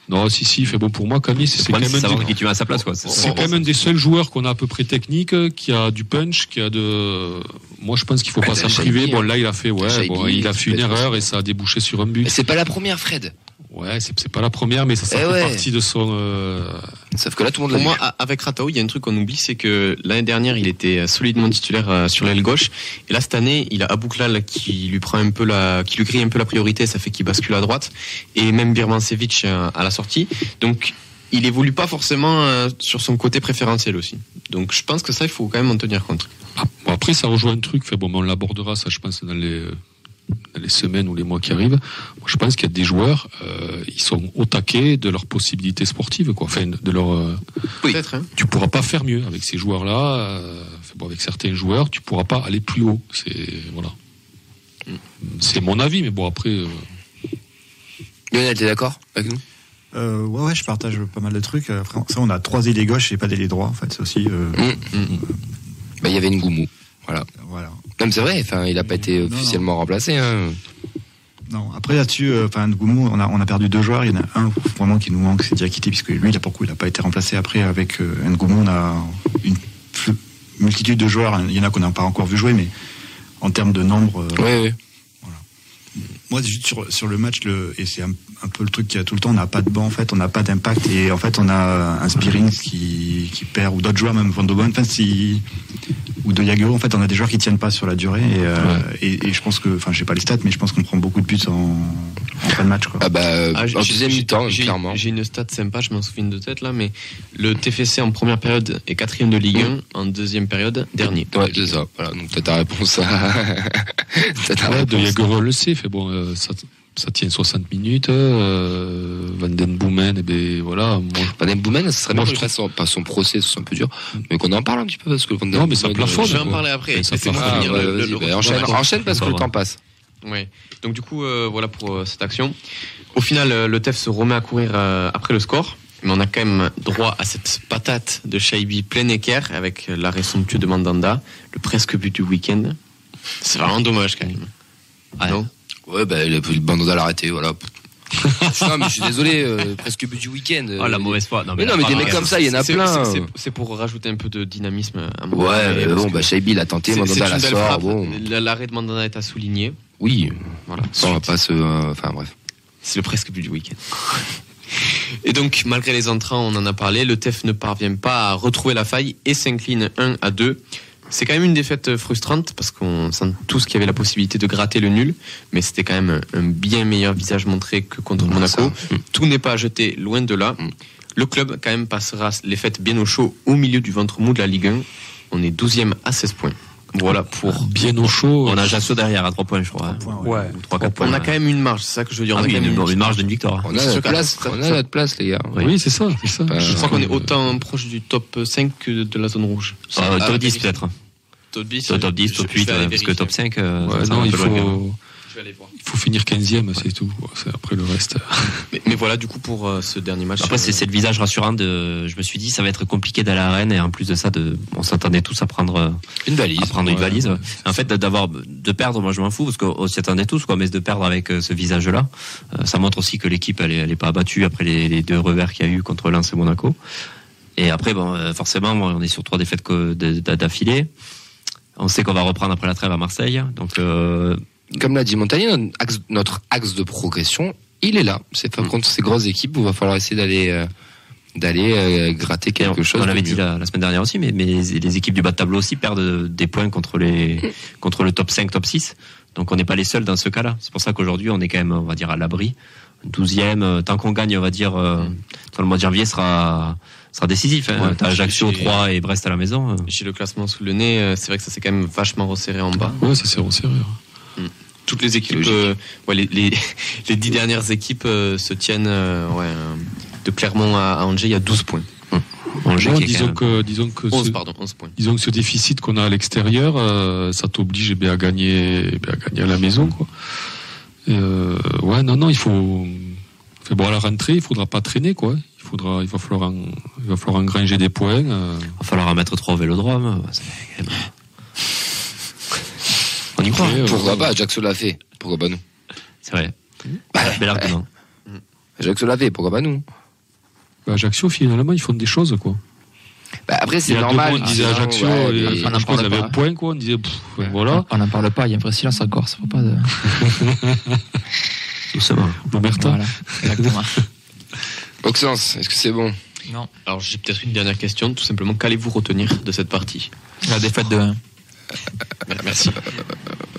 Non, si, si, fait bon pour moi, Camille, c'est quand même c'est un savoir des- qui tu à sa place, quoi. C'est- quand même un des seuls joueurs qu'on a à peu près technique, qui a du punch, qui a de. Moi, je pense qu'il faut Ouais, pas s'en priver. Bon, hein. là, il a fait, ouais, bon, il a fait une erreur et ça a débouché sur un but. Mais c'est pas la première, Fred. Ouais, c'est c'est pas la première, mais ça, ça Eh fait ouais. partie de son. euh, Sauf que là, tout le monde Pour moi, avec Ratao, il y a un truc qu'on oublie, c'est que l'année dernière, il était solidement titulaire euh, sur l'aile gauche, et là cette année, il a Abouklal qui lui prend un peu la, qui lui grille un peu la priorité, ça fait qu'il bascule à droite, et même Birmancevic euh, à la sortie. Donc, il évolue pas forcément sur son côté préférentiel aussi. Donc, je pense que ça, il faut quand même en tenir compte. Ah, après, ça rejoint un truc. Fait, bon, mais on l'abordera, ça, je pense, dans les, les semaines ou les mois qui arrivent. Moi, je pense qu'il y a des joueurs, euh, ils sont au taquet de leurs possibilités sportives, quoi. Enfin, de leur. euh, Peut-être, hein. tu pourras pas faire mieux avec ces joueurs-là. euh, bon, avec certains joueurs, tu pourras pas aller plus haut. C'est voilà. C'est mon avis, mais bon, après. euh, Lionel, t'es d'accord avec nous? Euh, ouais, ouais, je partage pas mal de trucs. Après, ça, on a trois ailiers gauche et pas d'ailier droit, en fait. C'est aussi. euh, Bah, il y avait une Goumou. Voilà. Voilà. Non, mais c'est vrai, enfin, il a pas été Non, officiellement remplacé. Hein. Non, après là-dessus, euh, enfin, Ngoumou, on a, on a perdu deux joueurs. Il y en a un vraiment qui nous manque, c'est Diakité, puisque lui, il a pourquoi il n'a pas été remplacé. Après, avec euh, Ngoumou, on a une multitude de joueurs. Il y en a qu'on n'a pas encore vu jouer, mais en termes de nombre. euh, Oui, oui. Moi, juste sur, sur le match, le, et c'est un, un peu le truc qu'il y a tout le temps, on n'a pas de banc, en fait, on n'a pas d'impact, et en fait, on a un Spearing qui, qui perd, ou d'autres joueurs, même Van de Boen, enfin, si, ou de Yaguro, en fait, on a des joueurs qui tiennent pas sur la durée, et, euh, et, et je pense que, enfin, je sais pas les stats, mais je pense qu'on prend beaucoup de buts en, en fin de match, quoi. Ah bah, euh, Ah, j'ai- en deuxième mi-temps, clairement. J'ai une stat sympa, je m'en souviens de tête là, mais le TFC en première période est quatrième de Ligue 1, en deuxième période, dernier. Ouais, c'est ça. Voilà, donc t'as ta réponse à. t'as ta Ouais, de. Jaguar le sait, fait bon, euh, ça, ça tient 60 minutes. Euh, Van Den Boomen, et ben voilà. Moi, Van Den Boomen, ce serait Moi, bien je pas son procès, c'est un peu dur, mais qu'on en parle un petit peu parce que Van Den Non, mais ça Boomen, plafonne, Je vais en parler après. Ah, bah, enchaîne, parce que le temps passe. Ouais. Donc du coup, euh, voilà pour euh, cette action. Au final, euh, le TEF se remet à courir euh, après le score, mais on a quand même droit à cette patate de Shaibi plein équerre avec l'arrêt somptueux de Mandanda, le presque but du week-end. C'est vraiment dommage quand même. Ouais. Non? Ouais, bah, le, le bandana l'a arrêté, voilà. non, mais je suis désolé, euh, presque but du week-end. Oh, la mauvaise foi. Non, Mais non, mais des mecs comme ça, il y en a plein. c'est- c'est- pour rajouter un peu de dynamisme à mon Ouais, mais bon, bah, Shaibi l'a tenté, Mandanda la sort, bon. L'arrêt de Mandanda est à souligner. Oui, Voilà. ça, on va pas se. euh, Enfin, bref. C'est le presque but du week-end. Et donc, malgré les entrants, on en a parlé, le TEF ne parvient pas à retrouver la faille et s'incline 1 à 2. C'est quand même une défaite frustrante parce qu'on sent tous qu'il y avait la possibilité de gratter le nul, mais c'était quand même un bien meilleur visage montré que contre Monaco. ça. Tout n'est pas à jeter, loin de là. Mm. Le club, quand même, passera les fêtes bien au chaud au milieu du ventre mou de la Ligue 1. On est 12e à 16 points. Voilà pour. bien au chaud. On a Ajaccio derrière à 3 points, je crois. points, Ouais. Ou 3-4 points. On a quand même une marge, c'est ça que je veux dire. Ah on a oui, quand même une, marge d'une victoire. On a C'est notre place, ça- on ça- a notre place, les gars. Oui, c'est ça. Euh, Je crois qu'on est Euh, autant proche du top 5 que de la zone rouge. Euh, top 10 vérifier. peut-être. Top 10, Top, top 10, je- top je vais 8, aller parce que top 5, euh, Ouais, ça non, il faut, Je vais aller voir. il faut finir 15e, c'est tout. C'est après le reste. Mais, mais voilà, du coup, pour euh, ce dernier match. Après, c'est euh, c'est le visage rassurant de. Je me suis dit, ça va être compliqué d'aller à Rennes et en plus de ça, de, on s'attendait tous à prendre, euh, Une valise. à prendre une Ouais. valise. En fait, d'avoir, de perdre, moi je m'en fous parce qu'on s'y attendait tous, quoi. Mais de perdre avec ce visage-là, ça montre aussi que l'équipe, elle est, elle est pas abattue après les, les deux revers qu'il y a eu contre Lens et Monaco. Et après, bon, forcément, on est sur trois défaites d'affilée. On sait qu'on va reprendre après la trêve à Marseille. Donc, euh, Comme l'a dit Montagnier, notre axe, notre axe de progression, il est là. C'est pas Mm. contre ces grosses équipes où il va falloir essayer d'aller euh, d'aller euh, gratter quelque chose. on l'avait dit la, la semaine dernière aussi, mais, mais les, les équipes du bas de tableau aussi perdent des points contre les contre le top 5, top 6. Donc on n'est pas les seuls dans ce cas-là. C'est pour ça qu'aujourd'hui on est quand même, on va dire, à l'abri. 12e, euh, tant qu'on gagne, on va dire, euh, dans le mois de janvier sera sera décisif. Hein. Ouais. T'as Ajaccio, J'ai- 3 et Brest à la maison. euh. J'ai le classement sous le nez. euh, C'est vrai que ça s'est quand même vachement resserré en bas. Ouais, ça s'est resserré. Toutes les équipes, euh, ouais, les, les, les dix dernières équipes euh, se tiennent euh, ouais, de Clermont à, à Angers. Il y a 12 points. Angers est quand disons que, disons que 11, ce, pardon, 11 points. disons que ce déficit qu'on a à l'extérieur, euh, ça t'oblige eh bien, à gagner, eh bien, à gagner à la maison, quoi. Et, euh, ouais, non, non, il faut. Bon à la rentrée, il faudra pas traîner, quoi. Il faudra, il va falloir, en- il va falloir engranger des points. euh. va falloir en mettre 3 au Vélodrome. On y croit. Euh, Pourquoi pas Ajaccio l'a fait. Pourquoi pas nous C'est vrai. Bel argument. Ajaccio l'a fait. Pourquoi pas nous bah, Ajaccio, finalement, ils font des choses, quoi. bah, Après, c'est normal. mois, on disait sinon, Ajaccio, ouais, et on en parle pas. un point, quoi. On disait, pff, voilà. On n'en parle pas, il y a un vrai silence encore, ça va pas de. Doucement. L'Omerta. Voilà, exactement. Auxence, est-ce que c'est bon non. Alors j'ai peut-être une dernière question. Tout simplement, qu'allez-vous retenir de cette partie? La défaite de 1. Merci.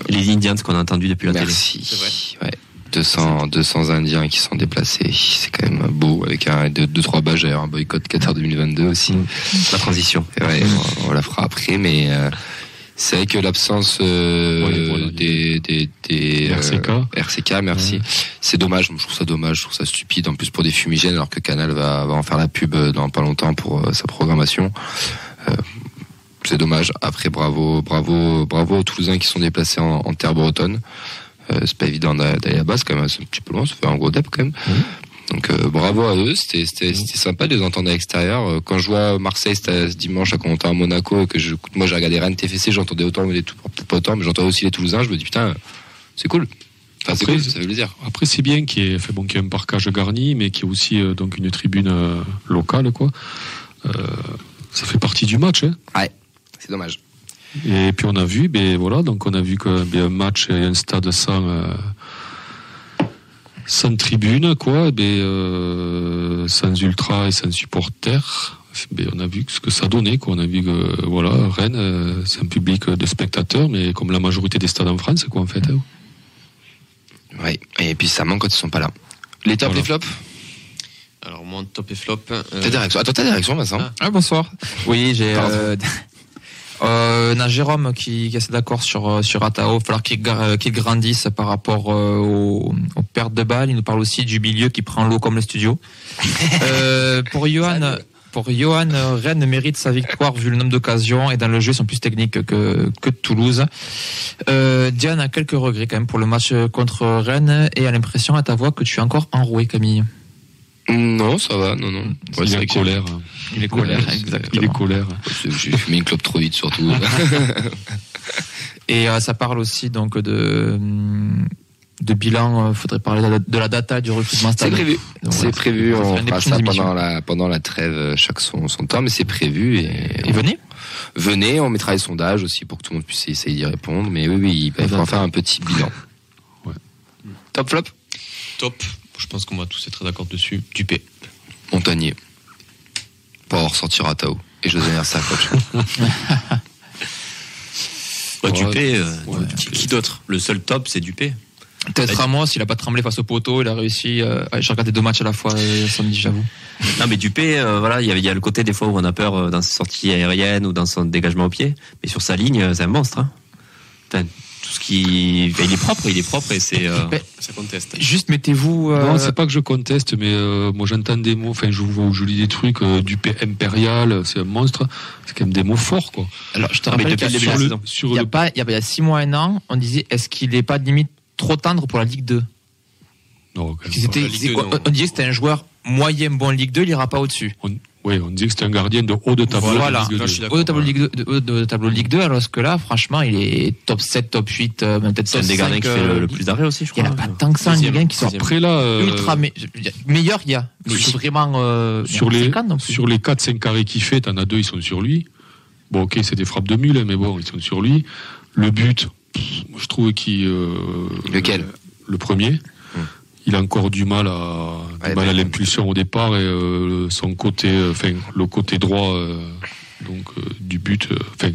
Les Indians qu'on a entendus depuis la télé. Merci. Ouais. 200, 200 Indiens qui sont déplacés. C'est quand même beau avec un 2-3 bagères, un boycott Qatar 2022 aussi. La transition. Ouais, on, on la fera après, mais euh, c'est vrai que l'absence euh, Ouais, voilà, des, des, des, euh, RCK. RCK, merci. C'est dommage, je trouve ça dommage, je trouve ça stupide, en plus pour des fumigènes, alors que Canal va, va en faire la pub dans pas longtemps pour euh, sa programmation. C'est dommage. Après, bravo, bravo, bravo aux Toulousains qui sont déplacés en, en terre bretonne. Euh, c'est pas évident d'a- d'aller à base quand même, c'est un petit peu loin, ça fait un gros dep quand même. Donc euh, bravo à eux, c'était sympa de les entendre à l'extérieur. Euh, Quand je vois Marseille ce dimanche à Monaco et que je moi j'ai regardé Rennes TFC, j'entendais autant les peut-être pas autant, mais j'entendais aussi les Toulousains, je me dis putain, c'est cool. Enfin, Après, cool, ça fait plaisir. Après, c'est bien qu'il y ait, fait bon, qu'il y ait un parcage garni, mais qu'il y ait aussi euh, donc une tribune locale, quoi. Ça fait partie du match. Hein. C'est dommage. Et puis on a vu, ben voilà, donc on a vu que ben, un match et un stade sans euh, sans tribune, quoi, ben, euh, sans ultra et sans supporters. Ben, on a vu ce que ça donnait, quoi. On a vu que voilà, Rennes, euh, c'est un public de spectateurs, mais comme la majorité des stades en France, quoi, en fait. hein. Ouais. Et puis ça manque quand ils sont pas là. Les tops, Voilà. les flops Alors, mon top et flop. euh, Ta direction. Attends, ta direction, Vincent. Ah. Ah, bonsoir. Oui, j'ai. Euh, on a Jérôme qui, qui est assez d'accord sur, euh, sur Atao. Il va falloir qu'il gra- qu'il grandisse par rapport euh, aux, aux pertes de balles. Il nous parle aussi du milieu qui prend l'eau comme le studio. Euh, pour Johan. Pour Johan, Rennes mérite sa victoire vu le nombre d'occasions et dans le jeu ils sont plus techniques que, que Toulouse. Euh, Diane a quelques regrets quand même pour le match contre Rennes et a l'impression à ta voix que tu es encore enroué Camille. Non, ça va, non, non. Ouais, il est colère. Il est colère, Il est exactement. colère. J'ai fumé une clope trop vite, surtout. Et euh, ça parle aussi donc de de bilan. euh, faudrait parler de la, de la data du recrutement. c'est prévu. C'est voilà. prévu. On fera ça pendant la, pendant la trêve, euh, chaque son, son temps, mais c'est prévu. Et, Et venez. venez, on mettra les sondages aussi pour que tout le monde puisse essayer d'y répondre. Mais oui, oui, il va falloir faire un petit bilan. Ouais. Top flop? Top. Je pense qu'on va tous être d'accord dessus. Dupé. Montagnier. Pour avoir ressorti Ratao. Et ça, coach. Bah, Ouais, Dupé, euh, ouais, qui, qui d'autre? Le seul top, c'est Dupé. Peut-être Ramos, il a pas tremblé face au poteau. Il a réussi. Euh, J'ai regardé deux matchs à la fois euh, samedi, j'avoue. Non, mais Dupé, euh, voilà, il y, avait- il y a le côté des fois où on a peur euh, dans ses sorties aériennes ou dans son dégagement au pied, mais sur sa ligne, euh, c'est un monstre. Hein. Tout ce qui, enfin, il est propre, il est propre et c'est. euh, Ça conteste. Juste mettez-vous. euh, Non, c'est pas que je conteste, mais euh, moi j'entends des mots, enfin je je lis des trucs, euh, du P impérial, c'est un monstre, c'est quand même des mots forts quoi. Alors, je te rappelle depuis le début de la il y a le- pas, il y a, il y a six mois, un an, on disait est-ce qu'il est pas limite trop tendre pour la Ligue 2 non, quand même qu'ils pas. étaient- la Ligue c'est 2, quoi non. On disait que c'était un joueur moyen bon Ligue 2, il ira pas au-dessus. Oui, on disait que c'était un gardien de haut de tableau. Voilà. de Ligue Là, je 2. suis Haut de tableau. Ligue 2, de, tableau Ligue 2, alors que là, franchement, il est top 7, top 8, euh, même peut-être C'est top un des 5. gardiens qui fait le, le plus d'arrêts aussi, je Il n'y crois. en a pas tant que ça Ligue 1 qui sont. Après là, euh, ultra me- meilleur, il y a. C'est vraiment. Euh, sur les, 50 non plus. sur les 4-5 carrés qu'il fait, t'en as deux, ils sont sur lui. Bon, ok, c'est des frappes de mule, hein, mais bon, ils sont sur lui. Le but, je trouve qu'il. euh, Lequel? Le premier. Il a encore du mal à, du mal à l'impulsion au départ et euh, son côté, euh, enfin, le côté droit, euh, donc du but, enfin,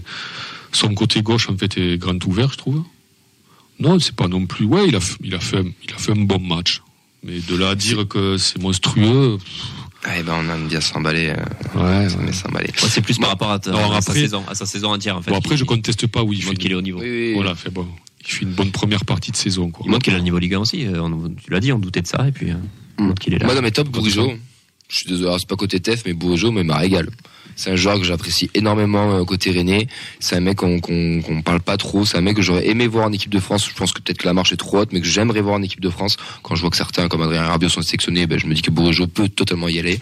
son côté gauche en fait est grand ouvert, je trouve. Non, c'est pas non plus. Ouais, il a, il a fait, il a fait un bon match. Mais de là à dire que c'est monstrueux, Eh ben, on aime bien s'emballer. euh, ouais. on aime bien s'emballer. Ouais, c'est plus par rapport à, ta- Non, à sa après- saison, à sa saison entière en fait. Bon, après, je conteste pas où il fait. qu'il est au niveau. Oui, oui, oui. Voilà, fait bon. Il fait une bonne première partie de saison, quoi. Il montre qu'il a le niveau Ligue 1 aussi. euh, on- tu l'as dit, on doutait de ça et puis. euh, il montre qu'il est là. Moi, dans mes tops, Bourigeau. Je suis désolé, c'est pas côté TEF, mais Bourigeau, mais m'a régal. C'est un joueur que j'apprécie énormément euh, côté René. C'est un mec qu'on qu'on qu'on parle pas trop. C'est un mec que j'aurais aimé voir en équipe de France. Je pense que peut-être que la marche est trop haute, mais que j'aimerais voir en équipe de France. Quand je vois que certains, comme Adrien Rabiot, sont sélectionnés, ben, je me dis que Bourigeau peut totalement y aller.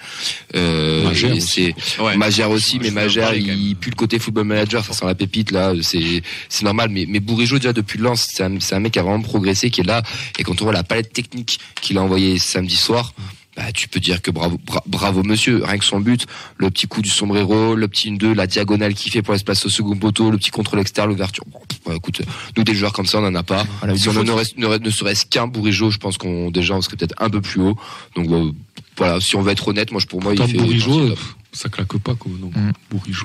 Euh, Magère aussi. c'est Ouais. Magère aussi, Ouais, mais Magère, il pue le côté football manager. Ça sent la pépite là. C'est c'est normal. Mais mais Bourigeau déjà depuis Lens, c'est un, c'est un mec qui a vraiment progressé, qui est là. Et quand on voit la palette technique qu'il a envoyée samedi soir. Bah, tu peux dire que bravo, bra- bravo monsieur, rien que son but, le petit coup du sombrero, le petit 1-2, la diagonale qu'il fait pour l'espace au second poteau, le petit contrôle externe, l'ouverture. Bon, écoute, nous des joueurs comme ça, on en a pas. Voilà, si on foot. en aurait, ne, ne serait-ce qu'un Bourigeau, je pense qu'on déjà on serait peut-être un peu plus haut. Donc euh, voilà, si on veut être honnête, moi je pour moi il fait Bourigeau, euh, ça claque pas, quoi. Non, Mm.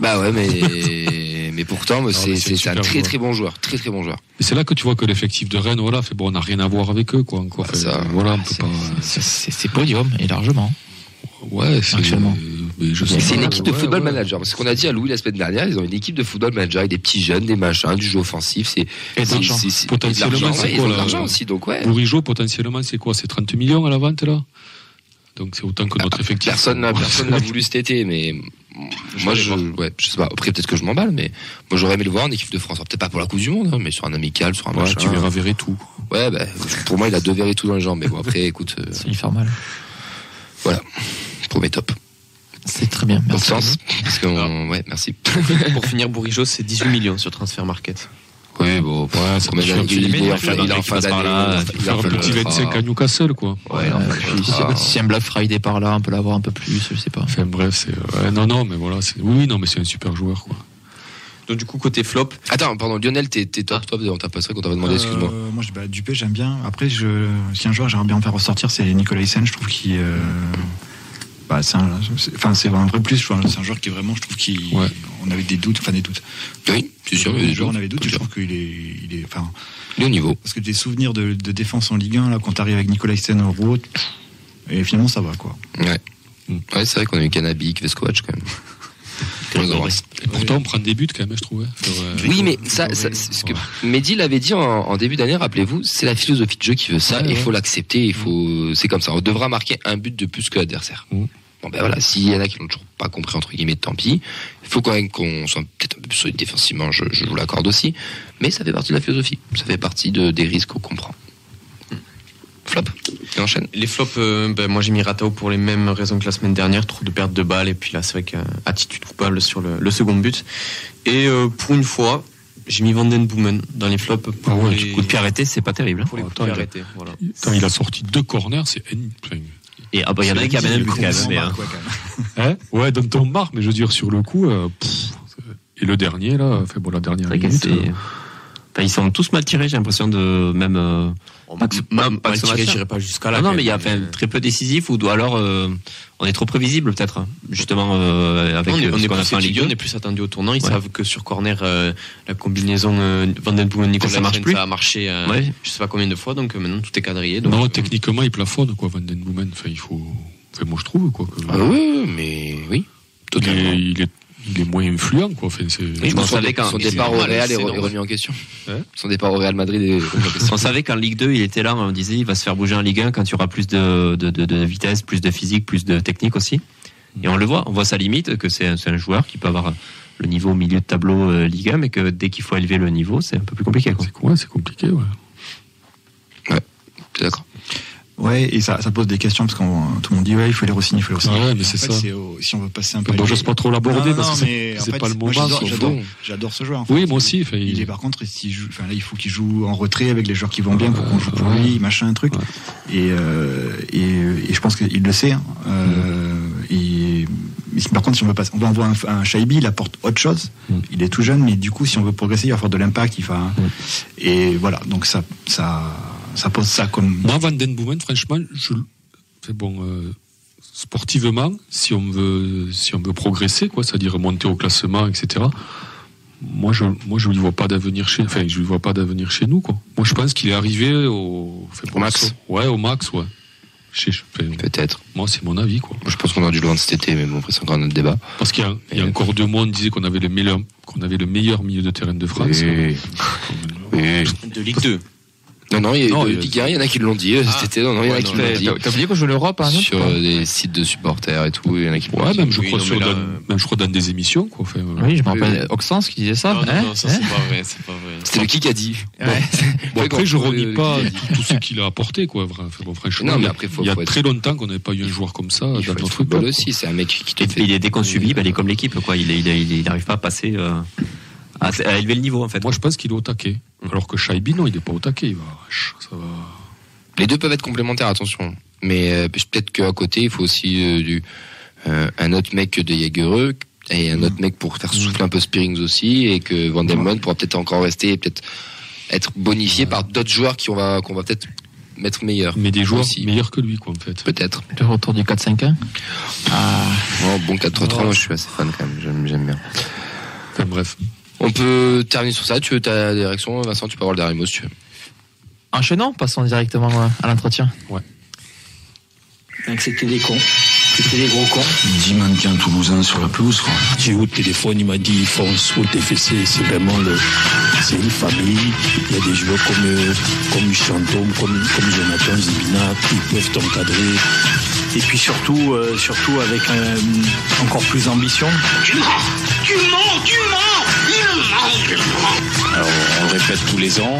Bah ouais, mais mais pourtant c'est un très joueur. très bon joueur, très très bon joueur. Et c'est là que tu vois que l'effectif de Rennes, voilà, fait bon, on n'a rien à voir avec eux, quoi, encore. Bah, Fait, ça, voilà, peut C'est- podium, et largement. Ouais, c'est. Sais C'est une équipe de ouais, football ouais. manager. C'est ce qu'on a dit à Louis la semaine dernière. Ils ont une équipe de football manager avec des petits jeunes, des machins, du jeu offensif. C'est Potentiellement, de l'argent, c'est quoi, ont de là, l'argent aussi, donc ouais. Bourigeau, potentiellement, c'est quoi C'est 30 millions à la vente, là? Donc c'est autant que notre effectif. Personne n'a personne n'a voulu cet été, mais moi, je, ouais, je sais pas. Après, peut-être que je m'emballe, mais moi, j'aurais aimé le voir en équipe de France. Peut-être pas pour la Coupe du Monde, hein, mais sur un amical, sur un Ouais, match. tu verras verrer tout. Ouais, bah, pour moi, il a deux verres et tout dans les jambes. Mais bon, après, écoute, euh, Ça lui faire mal. voilà. Premier top. C'est très bien. Bon Merci. sens. Parce qu'on, ouais, merci. Pour finir, Bourigeau, c'est 18 millions sur Transfer Market. Oui, bon, ouais, ça combien fait d'années un il passe par là, il un petit le- 25 à Newcastle, quoi. Ouais, Euh, ah. si, un Black Friday par là, on peut l'avoir un peu plus, je sais pas. Enfin bref, c'est ouais, non non mais voilà, c'est oui non mais c'est un super joueur quoi. Donc, du coup, côté flop, Attends, pardon, Lionel, t'es top, toi, on t'a pas qu'on t'avait demandé, excuse-moi. Euh, moi, je- bah, Dupé, j'aime bien. Après, je, si un joueur j'aimerais bien en faire ressortir, c'est Nicolas Hyssen. Je trouve qu'il. euh, bah, c'est un, c'est- enfin, c'est un vrai plus. trouve. C'est un joueur qui est vraiment, je trouve qu'il. Ouais. On avait des doutes, enfin des doutes. Oui, c'est sûr, il y a des joueurs, joueurs, on avait des doutes. Je trouve qu'il est, il est, enfin, Il est au niveau. parce que des souvenirs de, de défense en Ligue 1 là, quand t'arrives avec Nicolas Hyssen au route, et finalement ça va quoi. Ouais. Mm. Ouais, c'est vrai qu'on a eu Canabic, Veskovac quand même. Et pourtant on prend des buts quand même, je trouvais. Sur, euh, Oui, mais ça, ça c'est ce que Mehdi l'avait dit en, en début d'année, rappelez-vous, c'est la philosophie de jeu qui veut ça, il ouais. faut l'accepter, il faut, c'est comme ça. On devra marquer un but de plus que l'adversaire. Mm. Bon ben voilà, s'il y en a qui l'ont toujours pas compris entre guillemets, tant pis. Il faut quand même qu'on soit peut-être un peu plus solide défensivement, je, je vous l'accorde aussi, mais ça fait partie de la philosophie, ça fait partie de, des risques qu'on comprend. Flop, et enchaîne. les flops, euh, ben, moi j'ai mis Ratao pour les mêmes raisons que la semaine dernière, trop de pertes de balles, et puis là c'est vrai qu'attitude coupable sur le, le second but. Et euh, pour une fois, j'ai mis Vanden Boomen dans les flops pour Ah ouais, les, Coup de pied arrêté, c'est pas terrible. hein. pour les coups de pied il a- arrêtés. Voilà. Attends, il a sorti deux corners, c'est Et ah bah, il y en a un qui a même. mais, hein. Ouais, quand même. hein? Ouais, donne ton marque, mais je veux dire sur le coup euh, pff, et le dernier là, fait bon la dernière minute. Euh, Enfin, ils sont tous mal tirés, j'ai l'impression de même. euh, pas que ce- pas- tiré, j'irai jusqu'à là. Non, non, mais il y a même, enfin, très peu décisif ou alors euh, on est trop prévisible peut-être, justement euh, avec on est, euh, on ce est qu'on a plus fait en Ligue étudié, 2. on est plus attendu au tournant. Ils Ouais. savent que sur corner, euh, la combinaison euh, Van Den Boomen Nicolas Ça marche plus. ça a marché. euh, Ouais. Je sais pas combien de fois, donc euh, maintenant tout est quadrillé. Donc, non, euh, techniquement il plafonne quoi, Van Den Boomen. Enfin, il faut, enfin, moi je trouve quoi. Que, Ah oui, mais oui, il, totalement. est, il est il est moins influent quoi. Enfin, Son- on savait départ au Real est, remis en question. Hein Son départ au Real Madrid est remis en question. On savait qu'en Ligue 2, il était là, on disait il va se faire bouger en Ligue 1 quand il y aura plus de, de, de, de vitesse, plus de physique, plus de technique aussi. Et on le voit, on voit sa limite, que c'est un, c'est un joueur qui peut avoir le niveau au milieu de tableau euh, Ligue 1, mais que dès qu'il faut élever le niveau, c'est un peu plus compliqué. C'est ouais, c'est compliqué ouais. T'es d'accord Ouais, et ça, ça pose des questions parce que tout le monde dit ouais, il faut les re-signer, il faut les re-signer. Ah ouais, mais c'est ça. si on veut passer un peu. Bon, j'ose pas trop l'aborder parce que c'est- pas le moi, moment. j'adore- ce joueur. Oui, moi aussi. Il est par contre, joue, enfin là, il faut qu'il joue en retrait avec les joueurs qui vont bien pour qu'on joue pour lui, machin, un truc. Et, euh, et, et je pense qu'il le sait. hein. Euh, et, mais par contre, si on veut passer, on va envoyer un, un Shaibi, il apporte autre chose. Mm. Il est tout jeune, mais du coup, si on veut progresser, il va faire de l'impact. Il va, Mm. et voilà. Donc ça, ça, ça pose ça comme. Moi, Van Den Boomen, franchement, je, c'est bon, euh, sportivement, si on veut, si on veut progresser, quoi, c'est-à-dire monter au classement, etc. Moi, je, moi, je lui vois pas d'avenir chez, enfin, je lui vois pas d'avenir chez nous, quoi. Moi, je pense qu'il est arrivé au, enfin, Au max. ça- Ouais, au max, ouais. Chez, enfin, Peut-être. moi, c'est mon avis, quoi. Je pense qu'on a dû le vendre cet été, mais bon, après, c'est encore un autre débat. Parce qu'il y a, il y a Et- encore deux mois, on disait qu'on avait le meilleur, qu'on avait le meilleur milieu de terrain de France. Oui. Oui. de Ligue 2. Non, non, il y a, Non, de Ligue 1, il y en a qui l'ont dit Ah. été. Non, non, il y en a Ouais, qui l'ont dit. T'as oublié qu'on joue l'Europe exemple Sur euh, des sites de supporters et tout, il y en a qui l'ont Ouais, dit. même, je Oui, crois, non, sur là, dans- euh, même, je crois, dans des émissions, quoi. Enfin, euh, Oui, je me rappelle Oxens qui disait ça. non, hein non, ça Hein c'est pas vrai, c'est pas vrai. C'était le qui qui a dit. Ouais. Bon, après, je renie pas tout, ce qu'il a apporté, quoi. Bon, franchement, Non, mais il y a- après, faut- il y a très longtemps qu'on n'avait pas eu un joueur comme ça Il dans notre football aussi, c'est un mec qui te Et fait. il est dès qu'on subit, bah, il est comme l'équipe, quoi. Il, n'arrive pas à passer, euh, à, à élever le niveau, en fait. Moi, je pense qu'il est au taquet. Alors que Shaibi, non, il n'est pas au taquet. Il va, ça va. Les deux peuvent être complémentaires, attention. Mais euh, peut-être qu'à côté, il faut aussi euh, du, euh, un autre mec de Jagereux et un autre mec pour faire souffler un peu Spearings aussi, et que Van pourra peut-être encore rester et peut-être être bonifié par d'autres joueurs qui on va qu'on va peut-être mettre meilleurs. Mais des joueurs Aussi. meilleurs que lui, quoi, en fait. Peut-être. Le retour du 4-5-1. Ah, Oh, bon 4-3, moi je suis assez fan quand même, j'aime, j'aime bien. Enfin, bref. On peut terminer sur ça, tu veux ta des réactions, Vincent, tu peux avoir le dernier mot si tu veux. enchaînons, passons directement euh, à l'entretien. Donc c'était des cons. C'était des gros cons. 10 mannequins toulousains sur la pelouse. quoi. J'ai eu au téléphone, il m'a dit fonce au TFC, c'est vraiment le, c'est une famille. Il y a des joueurs comme, euh, comme Chantôme, comme, comme Jonathan Zibina qui peuvent t'encadrer. et puis surtout, euh, surtout avec euh, encore plus d'ambition. Tu mens Tu mens Tu mens Alors, on le répète tous les ans.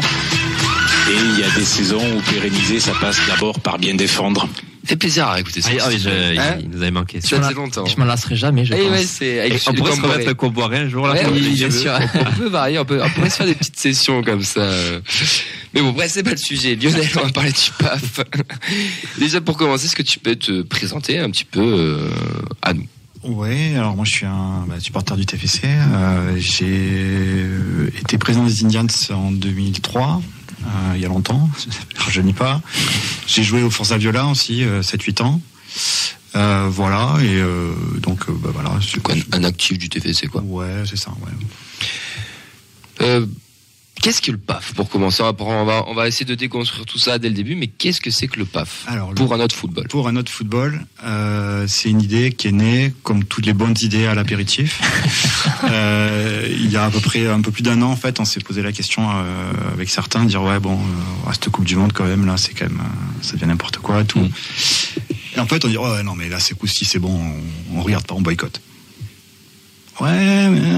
Et il y a des saisons où pérenniser, ça passe d'abord par bien défendre. Fait plaisir à écouter ça. Ah, oui, je- Hein il nous avait manqué. Ça faisait longtemps. Je m'en lasserai jamais, je Eh pense. ouais, c'est avec Et on pourrait se remettre le comboiré un jour là. Ouais, pour oui, les bien jeux. sûr. On peut varier, on, peut, on pourrait se faire des petites sessions comme ça. Mais bon, bref, c'est pas le sujet. Lionel, on va parler du PAF. Déjà, pour commencer, est-ce que tu peux te présenter un petit peu euh, à nous? Ouais, alors moi je suis un bah, supporter du TFC. Euh, j'ai euh, été président des Indians en 2003, euh, il y a longtemps, je rajeunis pas. J'ai joué au Forza Viola aussi, euh, 7-8 ans. Voilà, et donc bah, voilà. C'est quoi, un actif du TFC, quoi. Ouais, c'est ça, ouais. Euh, Qu'est-ce que le PAF Pour commencer, on va, on essayer de déconstruire tout ça dès le début, mais qu'est-ce que c'est que le PAF Alors, le- Pour un autre football? Pour un autre football, euh, c'est une idée qui est née, comme toutes les bonnes idées à l'apéritif. Euh, il y a à peu près un peu plus d'un an, en fait, on s'est posé la question euh, avec certains, dire ouais bon, euh, ouais, cette Coupe du Monde quand même là, c'est quand même, euh, ça devient n'importe quoi, tout. Et en fait, on dit ouais non mais là c'est coup-ci, c'est bon, on, on regarde pas, on boycotte. Ouais, mais